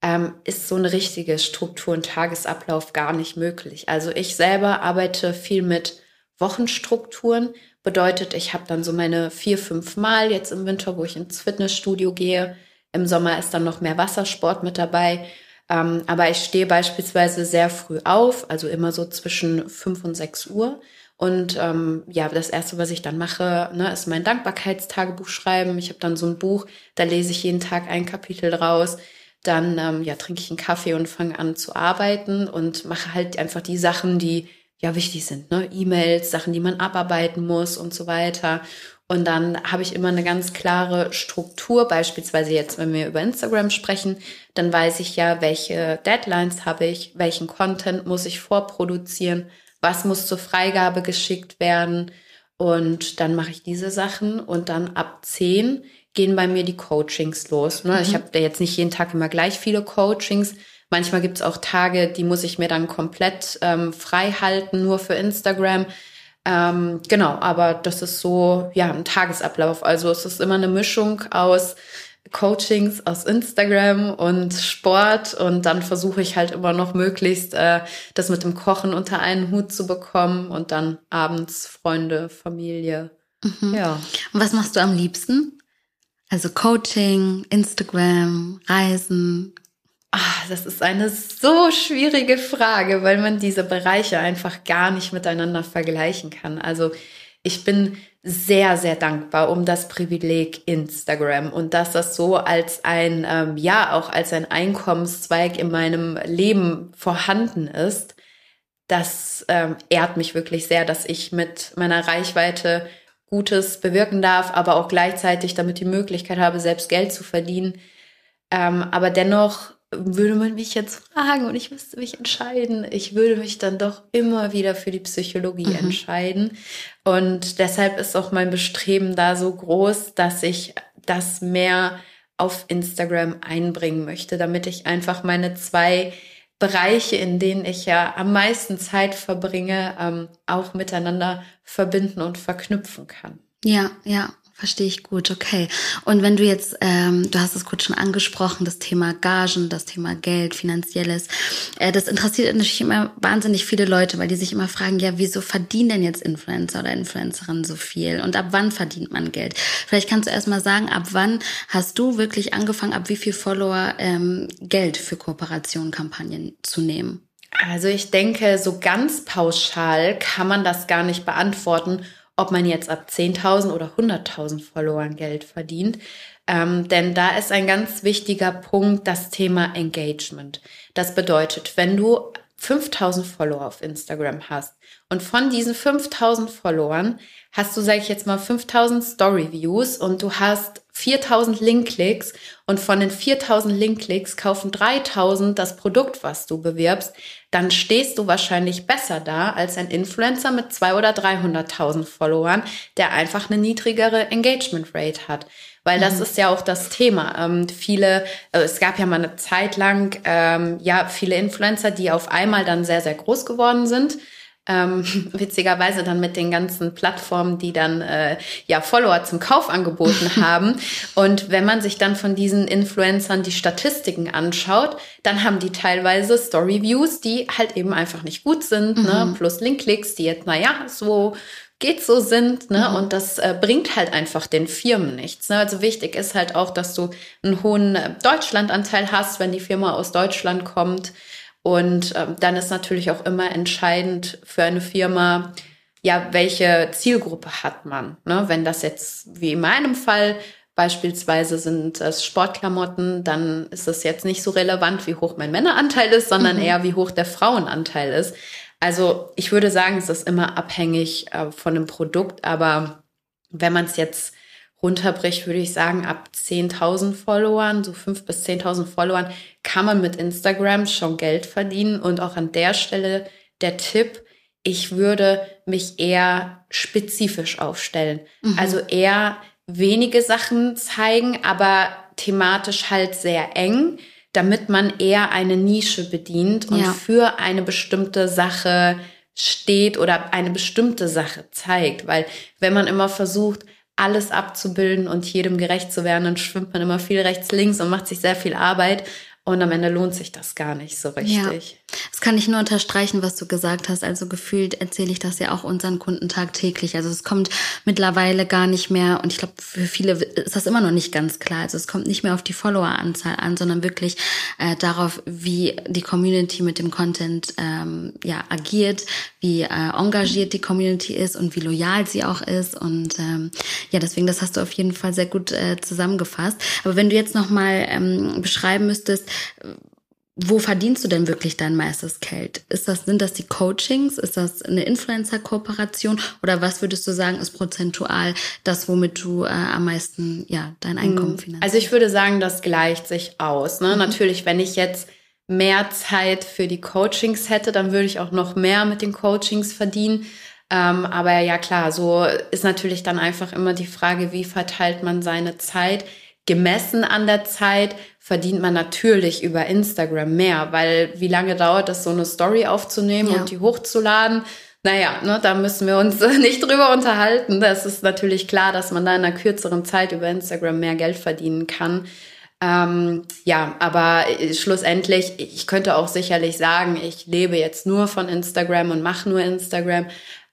S2: ähm, ist so eine richtige Struktur und Tagesablauf gar nicht möglich. Also ich selber arbeite viel mit Wochenstrukturen, bedeutet, ich habe dann so meine vier, fünf Mal jetzt im Winter, wo ich ins Fitnessstudio gehe. Im Sommer ist dann noch mehr Wassersport mit dabei. Ähm, aber ich stehe beispielsweise sehr früh auf, also immer so zwischen fünf und sechs Uhr. Und ähm, ja, das Erste, was ich dann mache, ne, ist mein Dankbarkeitstagebuch schreiben. Ich habe dann so ein Buch, da lese ich jeden Tag ein Kapitel draus. Dann ähm, ja, trinke ich einen Kaffee und fange an zu arbeiten und mache halt einfach die Sachen, die ja wichtig sind. Ne? E-Mails, Sachen, die man abarbeiten muss und so weiter. Und dann habe ich immer eine ganz klare Struktur, beispielsweise jetzt, wenn wir über Instagram sprechen, dann weiß ich ja, welche Deadlines habe ich, welchen Content muss ich vorproduzieren, was muss zur Freigabe geschickt werden. Und dann mache ich diese Sachen und dann ab 10 gehen bei mir die Coachings los. Ne? Mhm. Ich habe jetzt nicht jeden Tag immer gleich viele Coachings. Manchmal gibt es auch Tage, die muss ich mir dann komplett ähm, frei halten, nur für Instagram. Ähm, genau, aber das ist so, ja, ein Tagesablauf. Also es ist immer eine Mischung aus Coachings aus Instagram und Sport und dann versuche ich halt immer noch möglichst äh, das mit dem Kochen unter einen Hut zu bekommen und dann abends Freunde, Familie.
S1: Mhm. Ja. Und was machst du am liebsten? Also Coaching, Instagram, Reisen,
S2: Ach, das ist eine so schwierige Frage, weil man diese Bereiche einfach gar nicht miteinander vergleichen kann. Also ich bin sehr, sehr dankbar um das Privileg Instagram und dass das so als ein, ähm, ja, auch als ein Einkommenszweig in meinem Leben vorhanden ist. Das ähm, ehrt mich wirklich sehr, dass ich mit meiner Reichweite Gutes bewirken darf, aber auch gleichzeitig damit die Möglichkeit habe, selbst Geld zu verdienen. Ähm, aber dennoch würde man mich jetzt fragen und ich müsste mich entscheiden, ich würde mich dann doch immer wieder für die Psychologie mhm. entscheiden. Und deshalb ist auch mein Bestreben da so groß, dass ich das mehr auf Instagram einbringen möchte, damit ich einfach meine zwei Bereiche, in denen ich ja am meisten Zeit verbringe, ähm, auch miteinander verbinden und verknüpfen kann.
S1: Ja, ja. Verstehe ich gut, okay. Und wenn du jetzt, ähm, du hast es kurz schon angesprochen, das Thema Gagen, das Thema Geld, finanzielles, äh, das interessiert natürlich immer wahnsinnig viele Leute, weil die sich immer fragen, ja, wieso verdienen denn jetzt Influencer oder Influencerinnen so viel? Und ab wann verdient man Geld? Vielleicht kannst du erst mal sagen, ab wann hast du wirklich angefangen, ab wie viel Follower ähm, Geld für Kooperationen, Kampagnen zu nehmen?
S2: Also ich denke, so ganz pauschal kann man das gar nicht beantworten, ob man jetzt ab 10.000 oder 100.000 Followern Geld verdient. Ähm, denn da ist ein ganz wichtiger Punkt das Thema Engagement. Das bedeutet, wenn du 5000 Follower auf Instagram hast und von diesen 5000 Followern hast du, sage ich jetzt mal, 5000 Story Views und du hast 4000 Link-Klicks und von den 4000 Link-Klicks kaufen 3000 das Produkt, was du bewirbst, dann stehst du wahrscheinlich besser da als ein Influencer mit 200.000 oder 300.000 Followern, der einfach eine niedrigere Engagement Rate hat. Weil das mhm. ist ja auch das Thema. Ähm, viele, also es gab ja mal eine Zeit lang, ähm, ja, viele Influencer, die auf einmal dann sehr, sehr groß geworden sind ähm, witzigerweise dann mit den ganzen Plattformen, die dann äh, ja Follower zum Kauf angeboten haben. Und wenn man sich dann von diesen Influencern die Statistiken anschaut, dann haben die teilweise Story-Views, die halt eben einfach nicht gut sind, ne? mhm. ne? plus Link-Klicks, die jetzt, naja, so geht so sind, ne? Mhm. Und das äh, bringt halt einfach den Firmen nichts. Ne? Also wichtig ist halt auch, dass du einen hohen äh, Deutschlandanteil hast, wenn die Firma aus Deutschland kommt. Und ähm, dann ist natürlich auch immer entscheidend für eine Firma, ja, welche Zielgruppe hat man? Ne? Wenn das jetzt wie in meinem Fall beispielsweise sind es Sportklamotten, dann ist es jetzt nicht so relevant, wie hoch mein Männeranteil ist, sondern mhm. eher wie hoch der Frauenanteil ist. Also ich würde sagen, es ist immer abhängig äh, von dem Produkt, aber wenn man es jetzt runterbricht, würde ich sagen, ab 10.000 Followern, so 5.000 bis 10.000 Followern, kann man mit Instagram schon Geld verdienen. Und auch an der Stelle der Tipp, ich würde mich eher spezifisch aufstellen. Mhm. Also eher wenige Sachen zeigen, aber thematisch halt sehr eng, damit man eher eine Nische bedient und ja. für eine bestimmte Sache steht oder eine bestimmte Sache zeigt. Weil wenn man immer versucht, alles abzubilden und jedem gerecht zu werden, dann schwimmt man immer viel rechts, links und macht sich sehr viel Arbeit. Und am Ende lohnt sich das gar nicht so richtig. Ja.
S1: Das kann ich nur unterstreichen, was du gesagt hast. Also gefühlt erzähle ich das ja auch unseren Kunden tagtäglich. Also es kommt mittlerweile gar nicht mehr, und ich glaube, für viele ist das immer noch nicht ganz klar. Also es kommt nicht mehr auf die Followeranzahl an, sondern wirklich äh, darauf, wie die Community mit dem Content ähm, ja agiert, wie äh, engagiert die Community ist und wie loyal sie auch ist. Und ähm, ja, deswegen, das hast du auf jeden Fall sehr gut äh, zusammengefasst. Aber wenn du jetzt nochmal ähm, beschreiben müsstest, wo verdienst du denn wirklich dein meistes Geld? Ist das, sind das die Coachings? Ist das eine Influencer-Kooperation? Oder was würdest du sagen, ist prozentual das, womit du äh, am meisten, ja, dein Einkommen hm. finanzierst?
S2: Also ich würde sagen, das gleicht sich aus. Ne? Mhm. Natürlich, wenn ich jetzt mehr Zeit für die Coachings hätte, dann würde ich auch noch mehr mit den Coachings verdienen. Ähm, aber ja, klar, so ist natürlich dann einfach immer die Frage, wie verteilt man seine Zeit? Gemessen an der Zeit verdient man natürlich über Instagram mehr, weil wie lange dauert es, so eine Story aufzunehmen ja. und die hochzuladen? Naja, ne, da müssen wir uns nicht drüber unterhalten. Das ist natürlich klar, dass man da in einer kürzeren Zeit über Instagram mehr Geld verdienen kann. Ähm, ja, aber schlussendlich, ich könnte auch sicherlich sagen, ich lebe jetzt nur von Instagram und mache nur Instagram.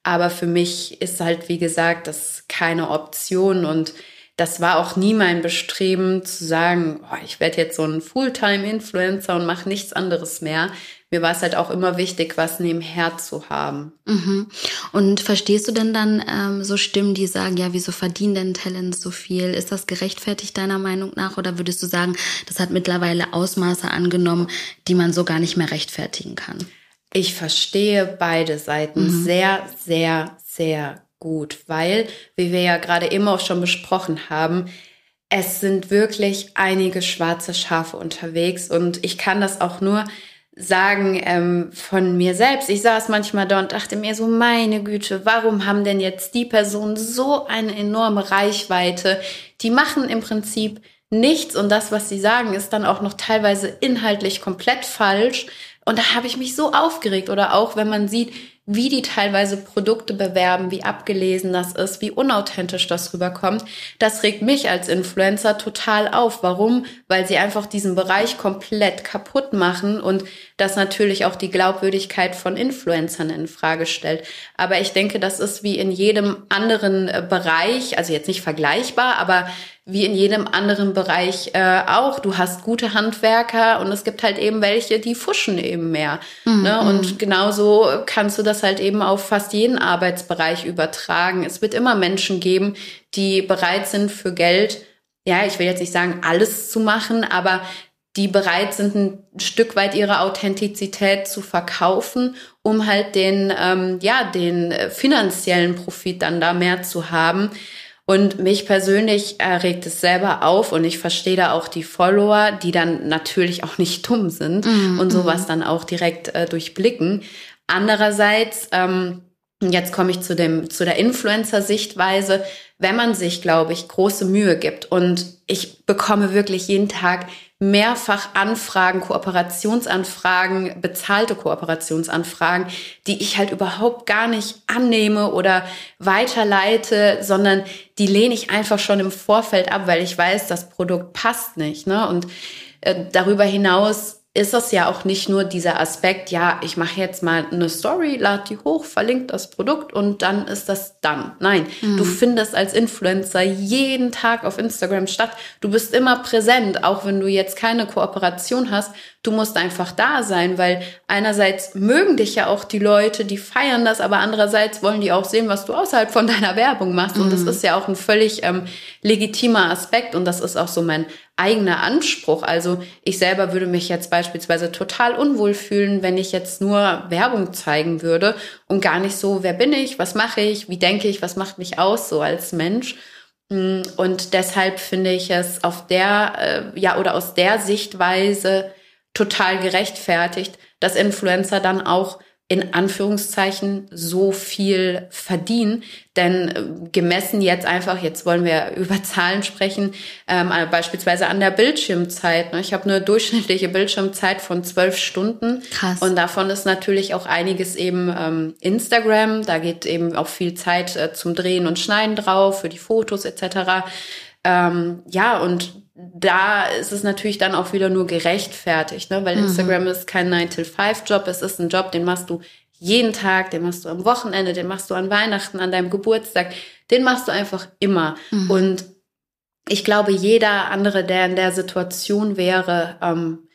S2: Aber für mich ist halt, wie gesagt, das keine Option und das war auch nie mein Bestreben zu sagen, oh, ich werde jetzt so ein Fulltime-Influencer und mache nichts anderes mehr. Mir war es halt auch immer wichtig, was nebenher zu haben.
S1: Mhm. Und verstehst du denn dann ähm, so Stimmen, die sagen, ja, wieso verdienen denn Talents so viel? Ist das gerechtfertigt deiner Meinung nach? Oder würdest du sagen, das hat mittlerweile Ausmaße angenommen, die man so gar nicht mehr rechtfertigen kann?
S2: Ich verstehe beide Seiten mhm. sehr, sehr, sehr gut, weil, wie wir ja gerade eben auch schon besprochen haben, es sind wirklich einige schwarze Schafe unterwegs und ich kann das auch nur sagen ähm, von mir selbst. Ich saß manchmal da und dachte mir so, meine Güte, warum haben denn jetzt die Personen so eine enorme Reichweite? Die machen im Prinzip nichts und das, was sie sagen, ist dann auch noch teilweise inhaltlich komplett falsch. Und da habe ich mich so aufgeregt. Oder auch, wenn man sieht, wie die teilweise Produkte bewerben, wie abgelesen das ist, wie unauthentisch das rüberkommt. Das regt mich als Influencer total auf. Warum? Weil sie einfach diesen Bereich komplett kaputt machen und das natürlich auch die Glaubwürdigkeit von Influencern in Frage stellt. Aber ich denke, das ist wie in jedem anderen äh, Bereich, also jetzt nicht vergleichbar, aber wie in jedem anderen Bereich äh, auch. Du hast gute Handwerker und es gibt halt eben welche, die fuschen eben mehr. Mhm. Ne? Und genauso kannst du das halt eben auf fast jeden Arbeitsbereich übertragen. Es wird immer Menschen geben, die bereit sind für Geld, ja, ich will jetzt nicht sagen, alles zu machen, aber die bereit sind, ein Stück weit ihre Authentizität zu verkaufen, um halt den, ähm, ja, den äh, finanziellen Profit dann da mehr zu haben. Und mich persönlich erregt es selber auf und ich verstehe da auch die Follower, die dann natürlich auch nicht dumm sind mm, und sowas mm. dann auch direkt äh, durchblicken. Andererseits, ähm, jetzt komme ich zu dem, zu der Influencer-Sichtweise, wenn man sich, glaube ich, große Mühe gibt und ich bekomme wirklich jeden Tag mehrfach Anfragen, Kooperationsanfragen, bezahlte Kooperationsanfragen, die ich halt überhaupt gar nicht annehme oder weiterleite, sondern die lehne ich einfach schon im Vorfeld ab, weil ich weiß, das Produkt passt nicht. Ne? Und äh, darüber hinaus ist das ja auch nicht nur dieser Aspekt, ja, ich mache jetzt mal eine Story, lade die hoch, verlinke das Produkt und dann ist das dann. Nein, mhm. du findest als Influencer jeden Tag auf Instagram statt. Du bist immer präsent, auch wenn du jetzt keine Kooperation hast. Du musst einfach da sein, weil einerseits mögen dich ja auch die Leute, die feiern das, aber andererseits wollen die auch sehen, was du außerhalb von deiner Werbung machst. Und das mhm. ist ja auch ein völlig ähm, legitimer Aspekt und das ist auch so mein eigener Anspruch. Also ich selber würde mich jetzt beispielsweise total unwohl fühlen, wenn ich jetzt nur Werbung zeigen würde und gar nicht so, wer bin ich, was mache ich, wie denke ich, was macht mich aus so als Mensch. Mm, und deshalb finde ich es auf der, äh, ja, oder aus der Sichtweise total gerechtfertigt, dass Influencer dann auch in Anführungszeichen so viel verdienen. Denn äh, gemessen jetzt einfach, jetzt wollen wir über Zahlen sprechen, ähm, beispielsweise an der Bildschirmzeit. Ne? Ich habe eine durchschnittliche Bildschirmzeit von zwölf Stunden. Krass. Und davon ist natürlich auch einiges eben ähm, Instagram. Da geht eben auch viel Zeit äh, zum Drehen und Schneiden drauf, für die Fotos etc. Ähm, ja, und da ist es natürlich dann auch wieder nur gerechtfertigt, ne? weil mhm. Instagram ist kein 9-to-5-Job, es ist ein Job, den machst du jeden Tag, den machst du am Wochenende, den machst du an Weihnachten, an deinem Geburtstag, den machst du einfach immer. Mhm. Und ich glaube, jeder andere, der in der Situation wäre, ähm,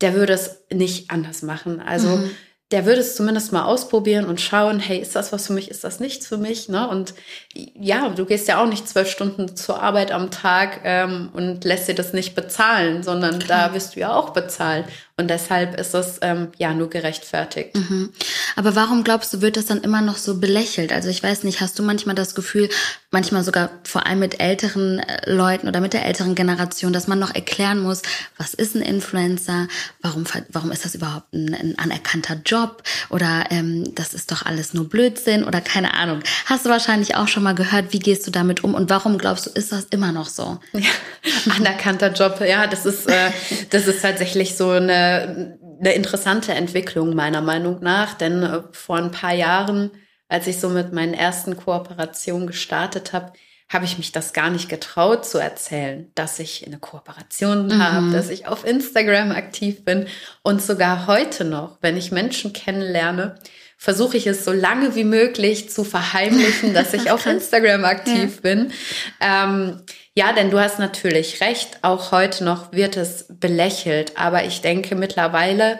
S2: der würde es nicht anders machen. Also mhm der würde es zumindest mal ausprobieren und schauen, hey, ist das was für mich, ist das nichts für mich? Ne? Und ja, du gehst ja auch nicht zwölf Stunden zur Arbeit am Tag ähm, und lässt dir das nicht bezahlen, sondern da wirst du ja auch bezahlen. Und deshalb ist das ähm, ja nur gerechtfertigt.
S1: Mhm. Aber warum glaubst du, wird das dann immer noch so belächelt? Also ich weiß nicht, hast du manchmal das Gefühl, manchmal sogar vor allem mit älteren äh, Leuten oder mit der älteren Generation, dass man noch erklären muss, was ist ein Influencer? Warum, warum ist das überhaupt ein, ein anerkannter Job? Oder ähm, das ist doch alles nur Blödsinn oder keine Ahnung. Hast du wahrscheinlich auch schon mal gehört, wie gehst du damit um und warum glaubst du, ist das immer noch so?
S2: Ja, anerkannter Job, ja, das ist, äh, das ist tatsächlich so eine eine interessante Entwicklung meiner Meinung nach, denn äh, vor ein paar Jahren, als ich so mit meinen ersten Kooperationen gestartet habe, habe ich mich das gar nicht getraut zu erzählen, dass ich eine Kooperation mhm. habe, dass ich auf Instagram aktiv bin und sogar heute noch, wenn ich Menschen kennenlerne, versuche ich es so lange wie möglich zu verheimlichen, dass ich auf Instagram aktiv ja. bin. Ähm, ja, denn du hast natürlich recht, auch heute noch wird es belächelt, aber ich denke mittlerweile,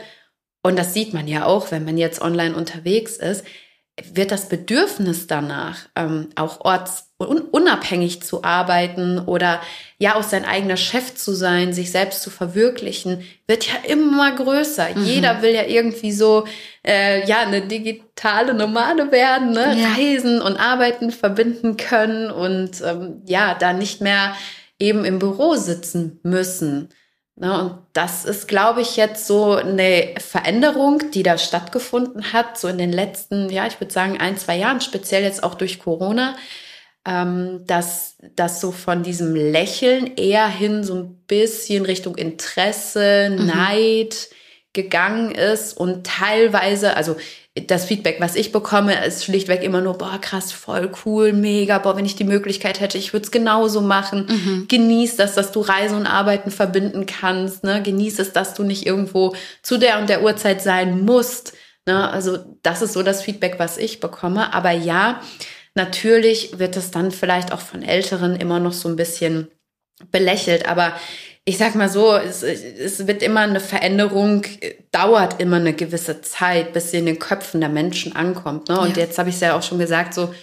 S2: und das sieht man ja auch, wenn man jetzt online unterwegs ist, wird das Bedürfnis danach, ähm, auch ortsunabhängig zu arbeiten oder ja auch sein eigener Chef zu sein, sich selbst zu verwirklichen, wird ja immer größer. Mhm. Jeder will ja irgendwie so äh, ja eine digitale Nomade werden, ne? Ja. Reisen und Arbeiten verbinden können und ähm, ja da nicht mehr eben im Büro sitzen müssen. Ne, und das ist, glaube ich, jetzt so eine Veränderung, die da stattgefunden hat, so in den letzten, ja, ich würde sagen, ein, zwei Jahren, speziell jetzt auch durch Corona, ähm, dass das so von diesem Lächeln eher hin so ein bisschen Richtung Interesse, mhm. Neid gegangen ist und teilweise, also das Feedback, was ich bekomme, ist schlichtweg immer nur, boah, krass, voll cool, mega, boah, wenn ich die Möglichkeit hätte, ich würde es genauso machen. Mhm. Genieß das, dass du Reise und Arbeiten verbinden kannst, ne? Genieß es, dass du nicht irgendwo zu der und der Uhrzeit sein musst. Ne? Also das ist so das Feedback, was ich bekomme. Aber ja, natürlich wird es dann vielleicht auch von Älteren immer noch so ein bisschen belächelt. Aber ich sag mal so, es, es wird immer eine Veränderung, dauert immer eine gewisse Zeit, bis sie in den Köpfen der Menschen ankommt. Ne? Und ja. jetzt habe ich es ja auch schon gesagt, so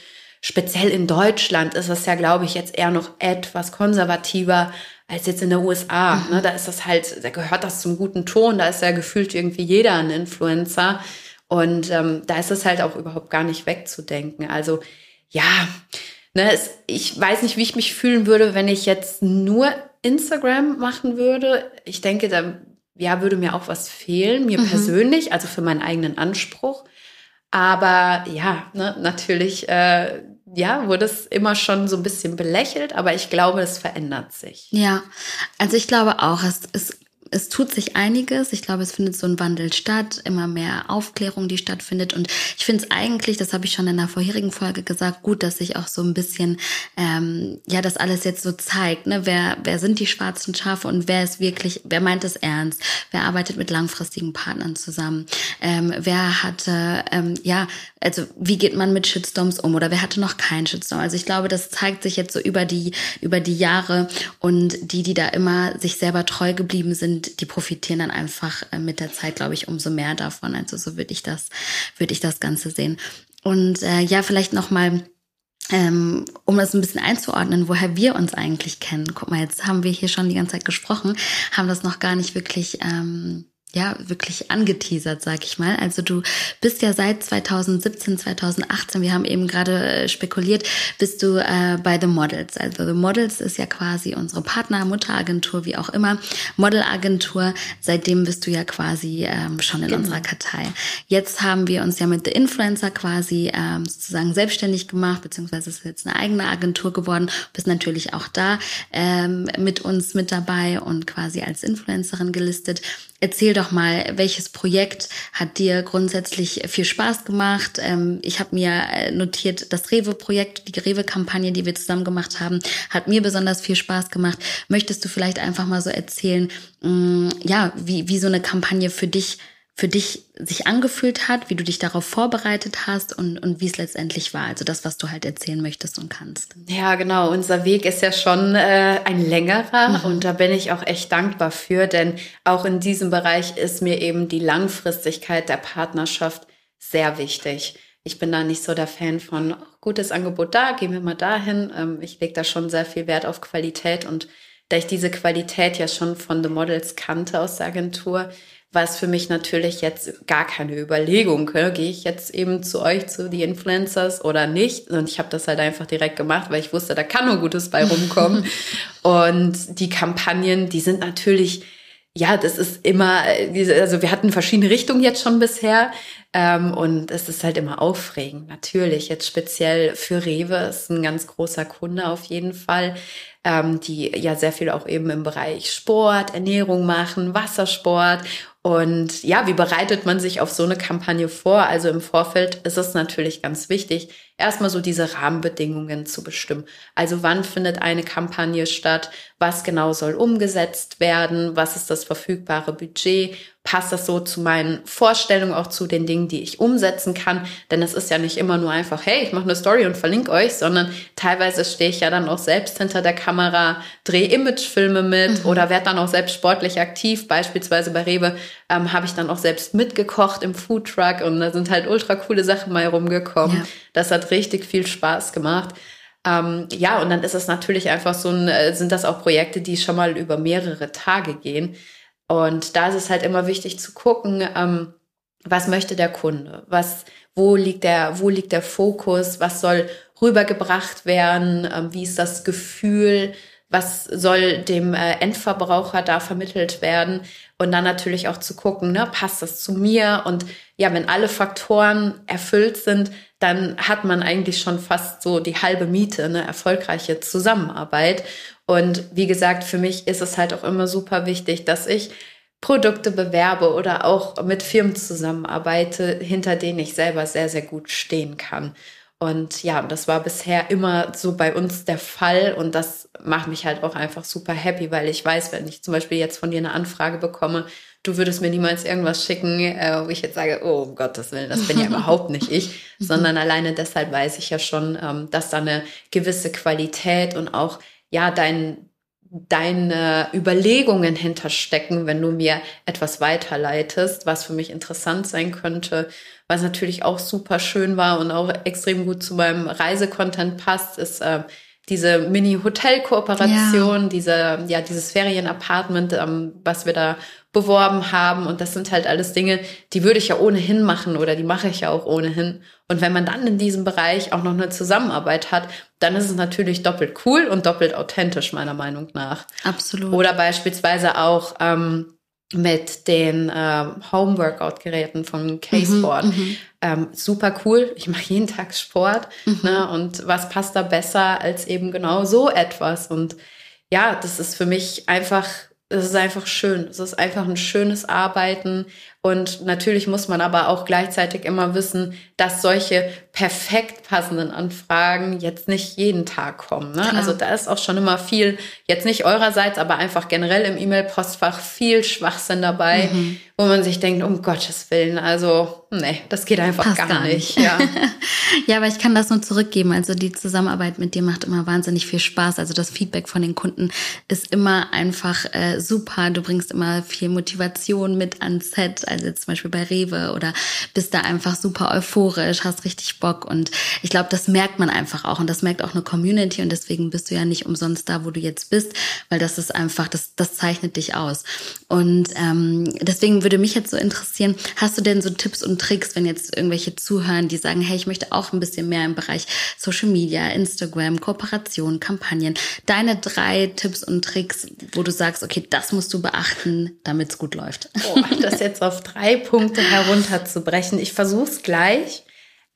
S2: speziell in Deutschland ist es ja, glaube ich, jetzt eher noch etwas konservativer als jetzt in der USA. Mhm. Ne? Da ist das halt, da gehört das zum guten Ton, da ist ja gefühlt irgendwie jeder ein Influencer. Und ähm, da ist es halt auch überhaupt gar nicht wegzudenken. Also ja, ne, es, ich weiß nicht, wie ich mich fühlen würde, wenn ich jetzt nur Instagram machen würde. Ich denke, da ja, würde mir auch was fehlen, mir mhm. persönlich, also für meinen eigenen Anspruch. Aber ja, ne, natürlich, äh, ja, wurde es immer schon so ein bisschen belächelt, aber ich glaube, es verändert sich.
S1: Ja, also ich glaube auch, es, es es tut sich einiges. Ich glaube, es findet so ein Wandel statt, immer mehr Aufklärung, die stattfindet. Und ich finde es eigentlich, das habe ich schon in der vorherigen Folge gesagt, gut, dass sich auch so ein bisschen, ähm, ja, das alles jetzt so zeigt. Ne? Wer, wer sind die schwarzen Schafe und wer ist wirklich, wer meint es ernst? Wer arbeitet mit langfristigen Partnern zusammen? Ähm, wer hatte, ähm, ja, also wie geht man mit Shitstorms um oder wer hatte noch keinen Shitstorm? Also ich glaube, das zeigt sich jetzt so über die, über die Jahre und die, die da immer sich selber treu geblieben sind, sind, die profitieren dann einfach äh, mit der Zeit, glaube ich, umso mehr davon. Also so würde ich das, würde ich das Ganze sehen. Und äh, ja, vielleicht noch mal ähm, um das ein bisschen einzuordnen, woher wir uns eigentlich kennen. Guck mal, jetzt haben wir hier schon die ganze Zeit gesprochen, haben das noch gar nicht wirklich ähm, ja, wirklich angeteasert, sag ich mal. Also du bist ja seit 2017, 2018, wir haben eben gerade äh, spekuliert, bist du äh, bei The Models. Also The Models ist ja quasi unsere Partner, Mutteragentur, wie auch immer, Modelagentur. Seitdem bist du ja quasi ähm, schon in genau. unserer Kartei. Jetzt haben wir uns ja mit The Influencer quasi ähm, sozusagen selbstständig gemacht, beziehungsweise ist jetzt eine eigene Agentur geworden. Bist natürlich auch da ähm, mit uns mit dabei und quasi als Influencerin gelistet. Erzähl doch mal, welches Projekt hat dir grundsätzlich viel Spaß gemacht? Ähm, ich habe mir äh, notiert, das Rewe-Projekt, die Rewe-Kampagne, die wir zusammen gemacht haben, hat mir besonders viel Spaß gemacht. Möchtest du vielleicht einfach mal so erzählen, mm, ja, wie, wie so eine Kampagne für dich für dich sich angefühlt hat, wie du dich darauf vorbereitet hast und, und wie es letztendlich war. Also das, was du halt erzählen möchtest und kannst.
S2: Ja, genau. Unser Weg ist ja schon äh, ein längerer mhm. und da bin ich auch echt dankbar für, denn auch in diesem Bereich ist mir eben die Langfristigkeit der Partnerschaft sehr wichtig. Ich bin da nicht so der Fan von, oh, gutes Angebot da, gehen wir mal dahin. Ähm, ich lege da schon sehr viel Wert auf Qualität und da ich diese Qualität ja schon von The Models kannte aus der Agentur, war es für mich natürlich jetzt gar keine Überlegung. Ne? Gehe ich jetzt eben zu euch, zu die Influencers oder nicht? Und ich habe das halt einfach direkt gemacht, weil ich wusste, da kann nur Gutes bei rumkommen. und die Kampagnen, die sind natürlich, ja, das ist immer, also wir hatten verschiedene Richtungen jetzt schon bisher. Ähm, und es ist halt immer aufregend, natürlich. Jetzt speziell für Rewe ist ein ganz großer Kunde auf jeden Fall ähm, die ja sehr viel auch eben im Bereich Sport, Ernährung machen, Wassersport und ja, wie bereitet man sich auf so eine Kampagne vor? Also im Vorfeld ist es natürlich ganz wichtig, erstmal so diese Rahmenbedingungen zu bestimmen. Also wann findet eine Kampagne statt? Was genau soll umgesetzt werden? Was ist das verfügbare Budget? passt das so zu meinen Vorstellungen, auch zu den Dingen, die ich umsetzen kann. Denn es ist ja nicht immer nur einfach, hey, ich mache eine Story und verlinke euch, sondern teilweise stehe ich ja dann auch selbst hinter der Kamera, drehe Imagefilme mit mhm. oder werde dann auch selbst sportlich aktiv. Beispielsweise bei Rewe ähm, habe ich dann auch selbst mitgekocht im Foodtruck und da sind halt ultra coole Sachen mal rumgekommen. Ja. Das hat richtig viel Spaß gemacht. Ähm, ja, und dann ist es natürlich einfach so ein, äh, sind das auch Projekte, die schon mal über mehrere Tage gehen. Und da ist es halt immer wichtig zu gucken, ähm, was möchte der Kunde? Was, wo liegt der, wo liegt der Fokus? Was soll rübergebracht werden? Ähm, wie ist das Gefühl? Was soll dem äh, Endverbraucher da vermittelt werden? Und dann natürlich auch zu gucken, ne, passt das zu mir? Und ja, wenn alle Faktoren erfüllt sind, dann hat man eigentlich schon fast so die halbe Miete, eine erfolgreiche Zusammenarbeit. Und wie gesagt, für mich ist es halt auch immer super wichtig, dass ich Produkte bewerbe oder auch mit Firmen zusammenarbeite, hinter denen ich selber sehr, sehr gut stehen kann. Und ja, das war bisher immer so bei uns der Fall. Und das macht mich halt auch einfach super happy, weil ich weiß, wenn ich zum Beispiel jetzt von dir eine Anfrage bekomme, du würdest mir niemals irgendwas schicken, äh, wo ich jetzt sage, oh um Gottes Willen, das bin ja überhaupt nicht ich, sondern alleine deshalb weiß ich ja schon, ähm, dass da eine gewisse Qualität und auch ja, dein, deine Überlegungen hinterstecken, wenn du mir etwas weiterleitest, was für mich interessant sein könnte. Was natürlich auch super schön war und auch extrem gut zu meinem Reisecontent passt, ist äh, diese Mini-Hotel-Kooperation, ja. diese, ja, dieses Ferienapartment, ähm, was wir da beworben haben. Und das sind halt alles Dinge, die würde ich ja ohnehin machen oder die mache ich ja auch ohnehin. Und wenn man dann in diesem Bereich auch noch eine Zusammenarbeit hat, dann ist es natürlich doppelt cool und doppelt authentisch, meiner Meinung nach.
S1: Absolut.
S2: Oder beispielsweise auch ähm, mit den äh, Home-Workout-Geräten von K-Sport. Mhm, mhm, ähm, super cool. Ich mache jeden Tag Sport. Mhm. Ne? Und was passt da besser als eben genau so etwas? Und ja, das ist für mich einfach, es ist einfach schön. Es ist einfach ein schönes Arbeiten. Und natürlich muss man aber auch gleichzeitig immer wissen, dass solche perfekt passenden Anfragen jetzt nicht jeden Tag kommen. Ne? Also da ist auch schon immer viel, jetzt nicht eurerseits, aber einfach generell im E-Mail-Postfach viel Schwachsinn dabei, mhm. wo man sich denkt, um Gottes Willen, also nee, das geht einfach gar, gar, nicht.
S1: Ja. ja, aber ich kann das nur zurückgeben. Also die Zusammenarbeit mit dir macht immer wahnsinnig viel Spaß. Also das Feedback von den Kunden ist immer einfach äh, super. Du bringst immer viel Motivation mit ans Set jetzt zum Beispiel bei Rewe oder bist da einfach super euphorisch, hast richtig Bock und ich glaube, das merkt man einfach auch und das merkt auch eine Community und deswegen bist du ja nicht umsonst da, wo du jetzt bist, weil das ist einfach, das, das zeichnet dich aus. Und ähm, deswegen würde mich jetzt so interessieren, hast du denn so Tipps und Tricks, wenn jetzt irgendwelche zuhören, die sagen, hey, ich möchte auch ein bisschen mehr im Bereich Social Media, Instagram, Kooperation, Kampagnen, deine drei Tipps und Tricks, wo du sagst, okay, das musst du beachten, damit es gut läuft.
S2: Oh, das jetzt auf drei Punkte herunterzubrechen. Ich versuche es gleich.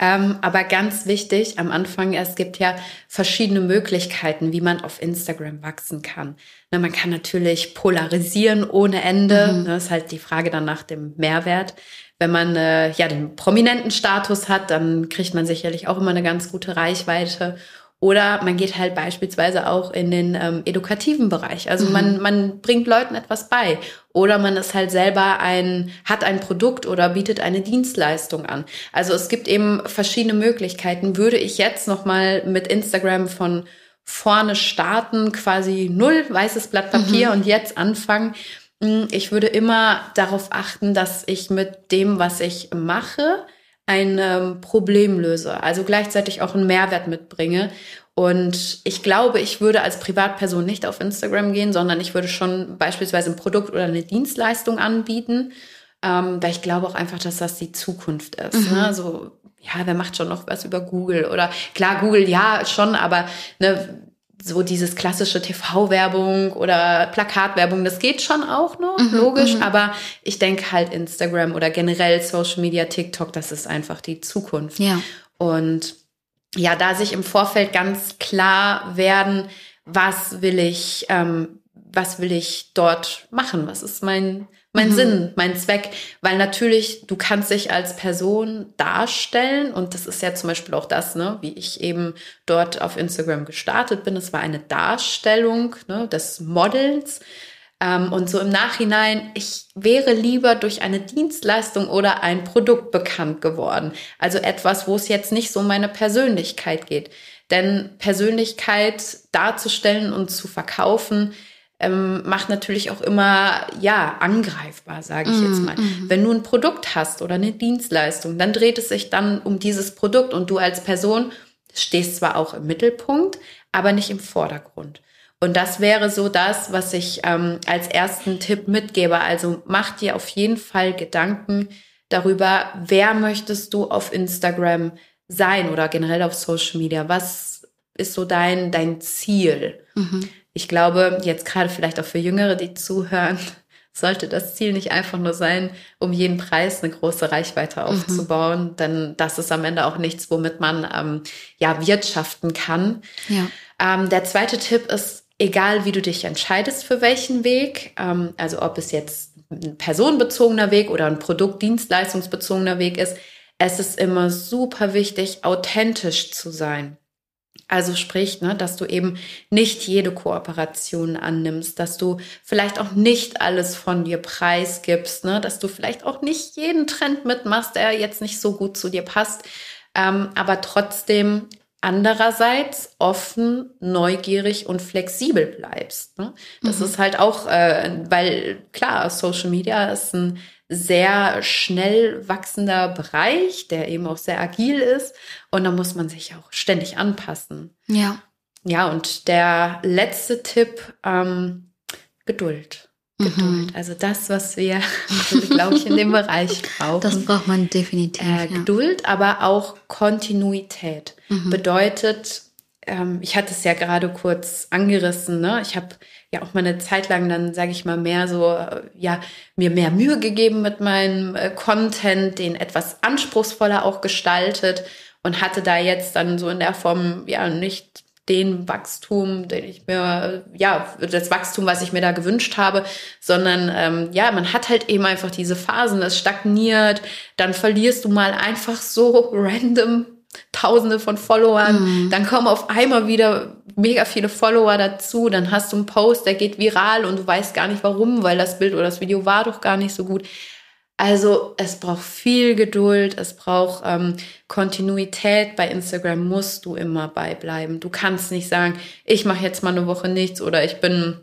S2: Ähm, aber ganz wichtig am Anfang, es gibt ja verschiedene Möglichkeiten, wie man auf Instagram wachsen kann. Na, man kann natürlich polarisieren ohne Ende. Mhm. Das ist halt die Frage dann nach dem Mehrwert. Wenn man äh, ja den prominenten Status hat, dann kriegt man sicherlich auch immer eine ganz gute Reichweite. Oder man geht halt beispielsweise auch in den ähm, edukativen Bereich. Also mhm. man, man bringt Leuten etwas bei. Oder man ist halt selber ein, hat ein Produkt oder bietet eine Dienstleistung an. Also es gibt eben verschiedene Möglichkeiten. Würde ich jetzt nochmal mit Instagram von vorne starten, quasi null weißes Blatt Papier mhm. und jetzt anfangen. Hm, ich würde immer darauf achten, dass ich mit dem, was ich mache, ein ähm, Problem löse, also gleichzeitig auch einen Mehrwert mitbringe. Und ich glaube, ich würde als Privatperson nicht auf Instagram gehen, sondern ich würde schon beispielsweise ein Produkt oder eine Dienstleistung anbieten, ähm, weil ich glaube auch einfach, dass das die Zukunft ist. Mhm. Ne? So, ja, wer macht schon noch was über Google? Oder klar, Google ja schon, aber ne, so dieses klassische TV-Werbung oder Plakatwerbung, das geht schon auch noch, mhm, logisch, mhm. aber ich denke halt Instagram oder generell Social Media, TikTok, das ist einfach die Zukunft.
S1: Ja.
S2: Und ja, da sich im Vorfeld ganz klar werden, was will ich, ähm, was will ich dort machen? Was ist mein mein mhm. Sinn, mein Zweck, weil natürlich du kannst dich als Person darstellen und das ist ja zum Beispiel auch das, ne, wie ich eben dort auf Instagram gestartet bin. Es war eine Darstellung ne, des Models und so im Nachhinein, ich wäre lieber durch eine Dienstleistung oder ein Produkt bekannt geworden. Also etwas, wo es jetzt nicht so um meine Persönlichkeit geht. Denn Persönlichkeit darzustellen und zu verkaufen, ähm, macht natürlich auch immer, ja, angreifbar, sage ich mm, jetzt mal. Mm. Wenn du ein Produkt hast oder eine Dienstleistung, dann dreht es sich dann um dieses Produkt und du als Person stehst zwar auch im Mittelpunkt, aber nicht im Vordergrund. Und das wäre so das, was ich ähm, als ersten Tipp mitgebe. Also mach dir auf jeden Fall Gedanken darüber, wer möchtest du auf Instagram sein oder generell auf Social Media? Was ist so dein, dein Ziel? Mhm ich glaube, jetzt gerade vielleicht auch für Jüngere, die zuhören, sollte das Ziel nicht einfach nur sein, um jeden Preis eine große Reichweite mhm. aufzubauen, mhm. denn das ist am Ende auch nichts, womit man ähm, ja wirtschaften kann.
S1: Ja.
S2: Ähm, der zweite Tipp ist, egal wie du dich entscheidest für welchen Weg, ähm, also ob es jetzt ein personenbezogener Weg oder ein Produkt-Dienstleistungsbezogener Weg ist, es ist immer super wichtig, authentisch zu sein. Also sprich, ne, dass du eben nicht jede Kooperation annimmst, dass du vielleicht auch nicht alles von dir preisgibst, ne, dass du vielleicht auch nicht jeden Trend mitmachst, der jetzt nicht so gut zu dir passt, ähm, aber trotzdem andererseits offen, neugierig und flexibel bleibst. Ne? Das mhm. ist halt auch, äh, weil klar, Social Media ist ein sehr schnell wachsender Bereich, der eben auch sehr agil ist. Und da muss man sich auch ständig anpassen.
S1: Ja.
S2: Ja, und der letzte Tipp, ähm, Geduld. Geduld. Mhm. Also das, was wir, glaube ich, in dem Bereich brauchen.
S1: Das braucht man definitiv.
S2: Äh, Geduld, ja. aber auch Kontinuität. Mhm. Bedeutet, ähm, ich hatte es ja gerade kurz angerissen, ne? Ich habe ja auch mal eine Zeit lang dann, sage ich mal, mehr so, äh, ja, mir mehr Mühe gegeben mit meinem äh, Content, den etwas anspruchsvoller auch gestaltet und hatte da jetzt dann so in der Form ja nicht den Wachstum, den ich mir, ja, das Wachstum, was ich mir da gewünscht habe, sondern ähm, ja, man hat halt eben einfach diese Phasen, es stagniert, dann verlierst du mal einfach so random Tausende von Followern, mhm. dann kommen auf einmal wieder mega viele Follower dazu, dann hast du einen Post, der geht viral und du weißt gar nicht warum, weil das Bild oder das Video war doch gar nicht so gut. Also es braucht viel Geduld, es braucht ähm, Kontinuität. Bei Instagram musst du immer beibleiben. Du kannst nicht sagen, ich mache jetzt mal eine Woche nichts oder ich bin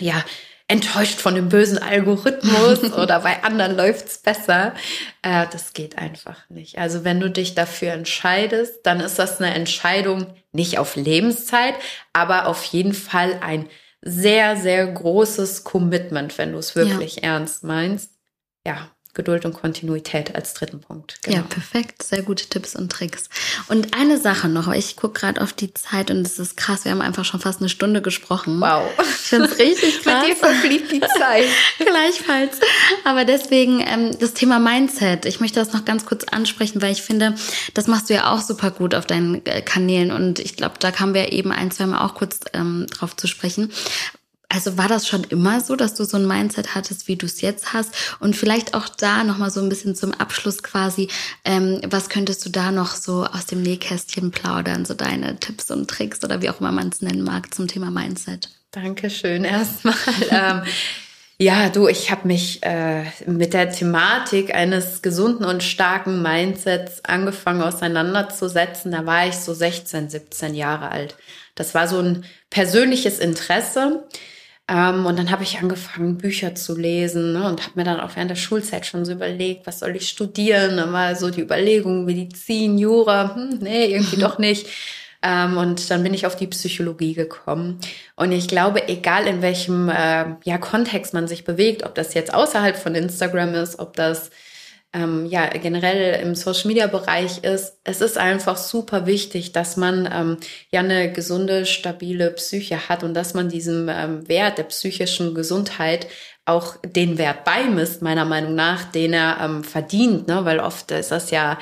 S2: ja enttäuscht von dem bösen Algorithmus oder bei anderen läuft's besser. Äh, das geht einfach nicht. Also wenn du dich dafür entscheidest, dann ist das eine Entscheidung nicht auf Lebenszeit, aber auf jeden Fall ein sehr, sehr großes Commitment, wenn du es wirklich ja. ernst meinst. Ja, Geduld und Kontinuität als dritten Punkt.
S1: Genau. Ja, perfekt. Sehr gute Tipps und Tricks. Und eine Sache noch, ich gucke gerade auf die Zeit und es ist krass, wir haben einfach schon fast eine Stunde gesprochen.
S2: Wow.
S1: Ich finde es richtig krass.
S2: Mit dir verfliegt die Zeit.
S1: Gleichfalls. Aber deswegen ähm, das Thema Mindset. Ich möchte das noch ganz kurz ansprechen, weil ich finde, das machst du ja auch super gut auf deinen äh, Kanälen und ich glaube, da kamen wir eben ein, zwei Mal auch kurz ähm, drauf zu sprechen. Also war das schon immer so, dass du so ein Mindset hattest, wie du es jetzt hast? Und vielleicht auch da nochmal so ein bisschen zum Abschluss quasi, ähm, was könntest du da noch so aus dem Nähkästchen plaudern, so deine Tipps und Tricks oder wie auch immer man es nennen mag zum Thema Mindset?
S2: Dankeschön erstmal. ähm, ja, du, ich habe mich äh, mit der Thematik eines gesunden und starken Mindsets angefangen auseinanderzusetzen. Da war ich so 16, 17 Jahre alt. Das war so ein persönliches Interesse. Ähm, und dann habe ich angefangen, Bücher zu lesen ne, und habe mir dann auch während der Schulzeit schon so überlegt, was soll ich studieren? Dann war so die Überlegung, Medizin, Jura, hm, nee, irgendwie doch nicht. Ähm, und dann bin ich auf die Psychologie gekommen. Und ich glaube, egal in welchem äh, ja, Kontext man sich bewegt, ob das jetzt außerhalb von Instagram ist, ob das ähm, ja generell im Social Media Bereich ist, es ist einfach super wichtig, dass man ähm, ja eine gesunde, stabile Psyche hat und dass man diesem ähm, Wert der psychischen Gesundheit auch den Wert beimisst, meiner Meinung nach, den er ähm, verdient, ne? weil oft ist das ja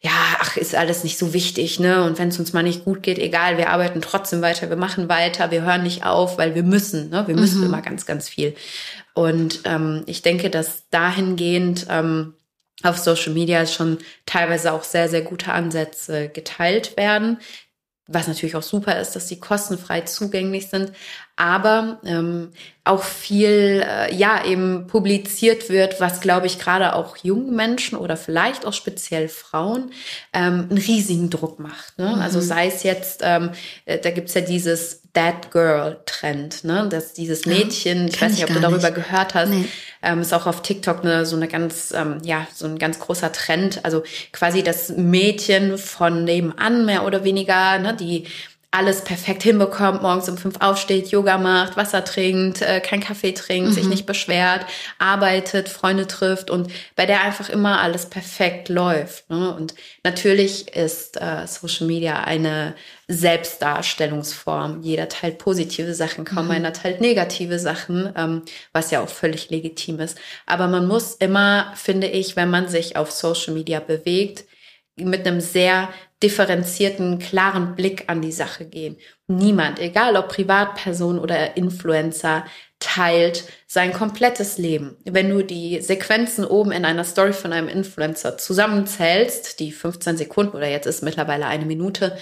S2: ja, ach, ist alles nicht so wichtig, ne? Und wenn es uns mal nicht gut geht, egal, wir arbeiten trotzdem weiter, wir machen weiter, wir hören nicht auf, weil wir müssen, ne? Wir müssen mhm. immer ganz, ganz viel. Und ähm, ich denke, dass dahingehend ähm, auf Social Media schon teilweise auch sehr, sehr gute Ansätze geteilt werden. Was natürlich auch super ist, dass sie kostenfrei zugänglich sind, aber ähm, auch viel, äh, ja, eben publiziert wird, was, glaube ich, gerade auch jungen Menschen oder vielleicht auch speziell Frauen ähm, einen riesigen Druck macht. Ne? Mhm. Also sei es jetzt, ähm, äh, da gibt's ja dieses That Girl Trend, ne? dass dieses Mädchen, ja, ich weiß nicht, ob du darüber nicht. gehört hast, nee. ähm, ist auch auf TikTok eine, so eine ganz, ähm, ja, so ein ganz großer Trend. Also quasi das Mädchen von nebenan mehr oder weniger, ne? die alles perfekt hinbekommt, morgens um fünf aufsteht, Yoga macht, Wasser trinkt, äh, kein Kaffee trinkt, mhm. sich nicht beschwert, arbeitet, Freunde trifft und bei der einfach immer alles perfekt läuft. Ne? Und natürlich ist äh, Social Media eine Selbstdarstellungsform. Jeder teilt positive Sachen, kaum mhm. einer teilt negative Sachen, ähm, was ja auch völlig legitim ist. Aber man muss immer, finde ich, wenn man sich auf Social Media bewegt, mit einem sehr differenzierten, klaren Blick an die Sache gehen. Niemand, egal ob Privatperson oder Influencer, teilt sein komplettes Leben. Wenn du die Sequenzen oben in einer Story von einem Influencer zusammenzählst, die 15 Sekunden oder jetzt ist mittlerweile eine Minute,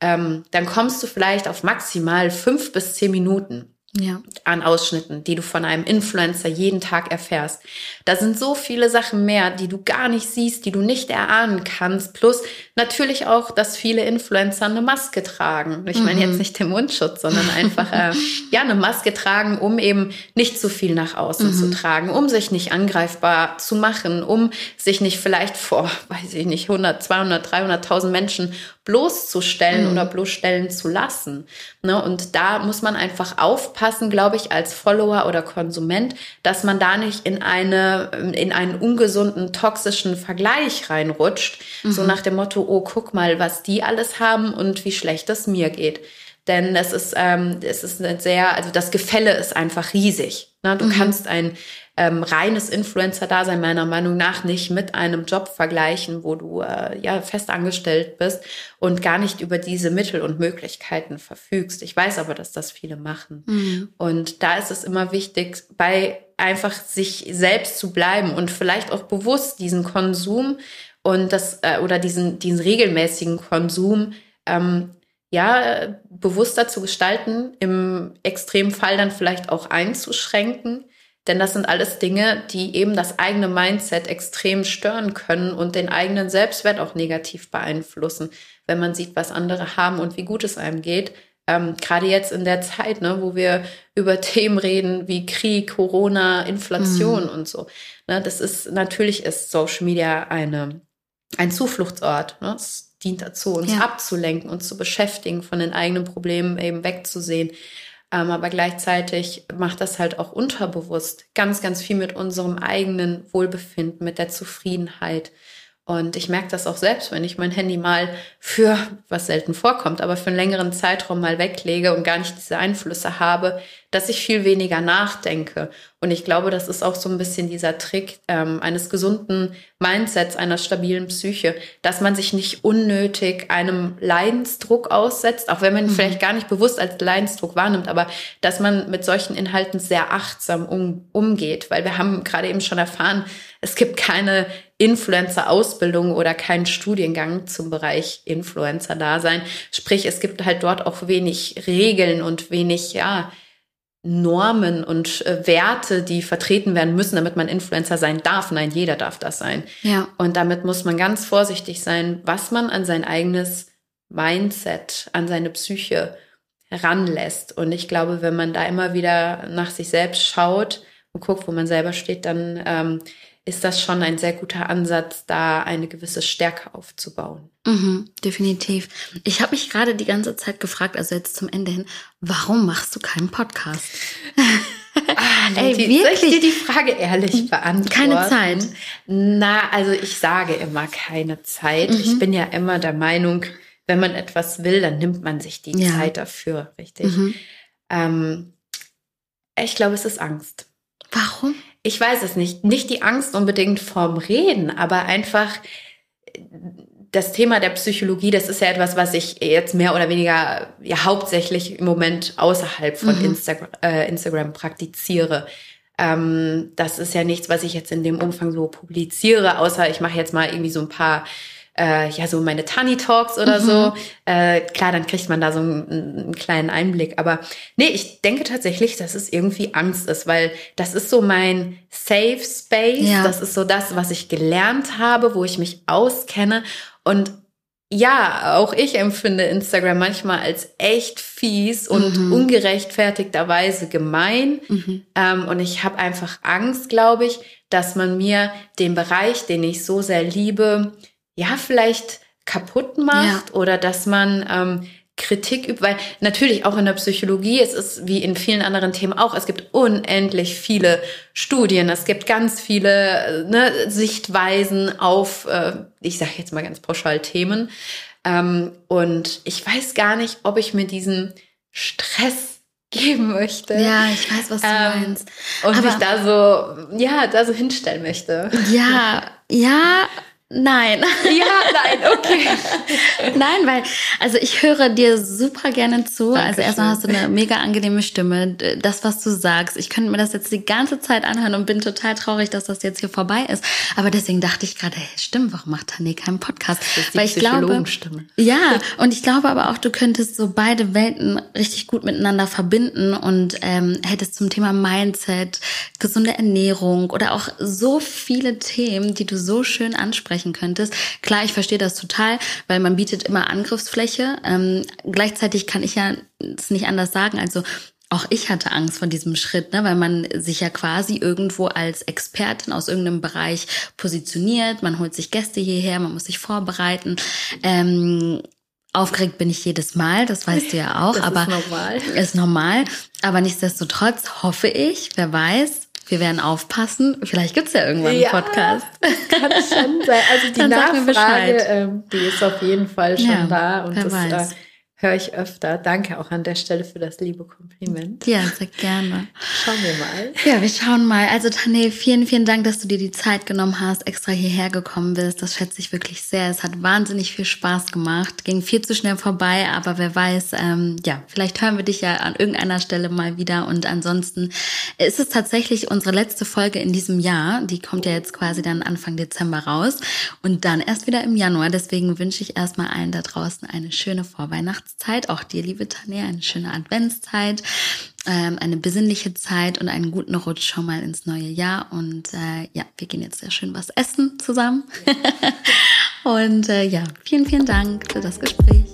S2: ähm, dann kommst du vielleicht auf maximal fünf bis zehn Minuten.
S1: Ja.
S2: an Ausschnitten, die du von einem Influencer jeden Tag erfährst. Da sind so viele Sachen mehr, die du gar nicht siehst, die du nicht erahnen kannst. Plus natürlich auch, dass viele Influencer eine Maske tragen. Ich meine jetzt mhm. nicht den Mundschutz, sondern einfach äh, ja eine Maske tragen, um eben nicht zu viel nach außen mhm. zu tragen, um sich nicht angreifbar zu machen, um sich nicht vielleicht vor, weiß ich nicht, 100, 200, 300.000 Menschen bloßzustellen mhm. oder bloßstellen zu lassen. Ne? Und da muss man einfach aufpassen, glaube ich, als Follower oder Konsument, dass man da nicht in eine, in einen ungesunden, toxischen Vergleich reinrutscht. Mhm. So nach dem Motto, oh, guck mal, was die alles haben und wie schlecht es mir geht. Denn es ist, ähm, es ist eine sehr, also das Gefälle ist einfach riesig. Ne? Du mhm. kannst ein ähm, reines Influencer-Dasein meiner Meinung nach nicht mit einem Job vergleichen, wo du äh, ja fest angestellt bist und gar nicht über diese Mittel und Möglichkeiten verfügst. Ich weiß aber, dass das viele machen. Mhm. Und da ist es immer wichtig, bei einfach sich selbst zu bleiben und vielleicht auch bewusst diesen Konsum und das äh, oder diesen diesen regelmäßigen Konsum ähm, ja bewusster zu gestalten, im Extremfall dann vielleicht auch einzuschränken denn das sind alles Dinge, die eben das eigene Mindset extrem stören können und den eigenen Selbstwert auch negativ beeinflussen, wenn man sieht, was andere haben und wie gut es einem geht. Ähm, Gerade jetzt in der Zeit, ne, wo wir über Themen reden wie Krieg, Corona, Inflation mhm. und so. Ne, das ist natürlich ist Social Media eine ein Zufluchtsort. Ne? Es dient dazu, uns ja. abzulenken, uns zu beschäftigen, von den eigenen Problemen eben wegzusehen. Ähm, aber gleichzeitig macht das halt auch unterbewusst ganz, ganz viel mit unserem eigenen Wohlbefinden, mit der Zufriedenheit. Und ich merke das auch selbst, wenn ich mein Handy mal für, was selten vorkommt, aber für einen längeren Zeitraum mal weglege und gar nicht diese Einflüsse habe, dass ich viel weniger nachdenke. Und ich glaube, das ist auch so ein bisschen dieser Trick ähm, eines gesunden Mindsets, einer stabilen Psyche, dass man sich nicht unnötig einem Leidensdruck aussetzt, auch wenn man ihn mhm. vielleicht gar nicht bewusst als Leidensdruck wahrnimmt, aber dass man mit solchen Inhalten sehr achtsam um, umgeht, weil wir haben gerade eben schon erfahren, es gibt keine Influencer-Ausbildung oder keinen Studiengang zum Bereich Influencer-Dasein. Sprich, es gibt halt dort auch wenig Regeln und wenig, ja, Normen und äh, Werte, die vertreten werden müssen, damit man Influencer sein darf. Nein, jeder darf das sein.
S1: Ja.
S2: Und damit muss man ganz vorsichtig sein, was man an sein eigenes Mindset, an seine Psyche heranlässt. Und ich glaube, wenn man da immer wieder nach sich selbst schaut und guckt, wo man selber steht, dann ähm, ist das schon ein sehr guter Ansatz, da eine gewisse Stärke aufzubauen.
S1: Mhm, definitiv. Ich habe mich gerade die ganze Zeit gefragt, also jetzt zum Ende hin, warum machst du keinen Podcast?
S2: Ah, Ey, die, wirklich? Soll ich dir die Frage ehrlich beantworten?
S1: Keine Zeit.
S2: Na, also ich sage immer keine Zeit. Mhm. Ich bin ja immer der Meinung, wenn man etwas will, dann nimmt man sich die ja. Zeit dafür, richtig? Mhm. Ähm, ich glaube, es ist Angst.
S1: Warum?
S2: Ich weiß es nicht, nicht die Angst unbedingt vorm Reden, aber einfach das Thema der Psychologie, das ist ja etwas, was ich jetzt mehr oder weniger ja hauptsächlich im Moment außerhalb von mhm. Instagram, äh, Instagram praktiziere. Ähm, das ist ja nichts, was ich jetzt in dem Umfang so publiziere, außer ich mache jetzt mal irgendwie so ein paar äh, ja so meine Tani Talks oder mhm. so. Äh, klar, dann kriegt man da so einen, einen, kleinen Einblick. Aber nee, ich denke tatsächlich, dass es irgendwie Angst ist, weil das ist so mein Safe Space. Ja. Das ist so das, was ich gelernt habe, wo ich mich auskenne. Und ja, auch ich empfinde Instagram manchmal als echt fies und mhm. ungerechtfertigterweise gemein. Mhm. Ähm, und ich habe einfach Angst, glaube ich, dass man mir den Bereich, den ich so sehr liebe, ja, vielleicht kaputt macht ja. oder dass man ähm, Kritik übt, weil natürlich auch in der Psychologie, es ist wie in vielen anderen Themen auch, es gibt unendlich viele Studien, es gibt ganz viele ne, Sichtweisen auf, äh, ich sage jetzt mal ganz pauschal Themen. Ähm, und ich weiß gar nicht, ob ich mir diesen Stress geben möchte.
S1: Ja, ich weiß, was du ähm, meinst.
S2: Und Aber mich da so, ja, da so hinstellen möchte.
S1: Ja, ja, Nein.
S2: Ja, nein,
S1: okay. Nein, weil, also ich höre dir super gerne zu. Dankeschön. Also erstmal hast du eine mega angenehme Stimme. Das, was du sagst, ich könnte mir das jetzt die ganze Zeit anhören und bin total traurig, dass das jetzt hier vorbei ist. Aber deswegen dachte ich gerade, hey, stimmt, warum macht Tané keinen Podcast?
S2: Das ist die weil ich glaube,
S1: ja, und ich glaube aber auch, du könntest so beide Welten richtig gut miteinander verbinden und ähm, hättest zum Thema Mindset, gesunde Ernährung oder auch so viele Themen, die du so schön ansprechen könntest. Klar, ich verstehe das total, weil man bietet immer Angriffsfläche. Ähm, gleichzeitig kann ich ja es nicht anders sagen. Also auch ich hatte Angst vor diesem Schritt, ne, weil man sich ja quasi irgendwo als Expertin aus irgendeinem Bereich positioniert. Man holt sich Gäste hierher, man muss sich vorbereiten. Ähm, aufgeregt bin ich jedes Mal, das weißt du ja auch.
S2: Das
S1: aber
S2: ist normal.
S1: Ist normal. Aber nichtsdestotrotz hoffe ich, wer weiß, wir werden aufpassen. Vielleicht gibt's ja irgendwann
S2: ja,
S1: einen Podcast.
S2: Kann schon sein. Also die Nachfrage, ähm, die ist auf jeden Fall schon ja, da. Und das weiß. Äh, höre ich öfter. Danke auch an der Stelle für das liebe Kompliment.
S1: Ja, sehr gerne.
S2: Schauen wir mal.
S1: Ja, wir schauen mal. Also Tane, vielen, vielen Dank, dass du dir die Zeit genommen hast, extra hierher gekommen bist. Das schätze ich wirklich sehr. Es hat wahnsinnig viel Spaß gemacht. Ging viel zu schnell vorbei, aber wer weiß, ähm, ja, vielleicht hören wir dich ja an irgendeiner Stelle mal wieder. Und ansonsten ist es tatsächlich unsere letzte Folge in diesem Jahr. Die kommt ja jetzt quasi dann Anfang Dezember raus und dann erst wieder im Januar. Deswegen wünsche ich erstmal allen da draußen eine schöne Vorweihnachtszeit. Weihnachtszeit, auch dir, liebe Tanja, eine schöne Adventszeit, ähm, eine besinnliche Zeit und einen guten Rutsch schon mal ins neue Jahr. Und äh, ja, wir gehen jetzt sehr schön was essen zusammen. und äh, ja, vielen, vielen Dank für das Gespräch.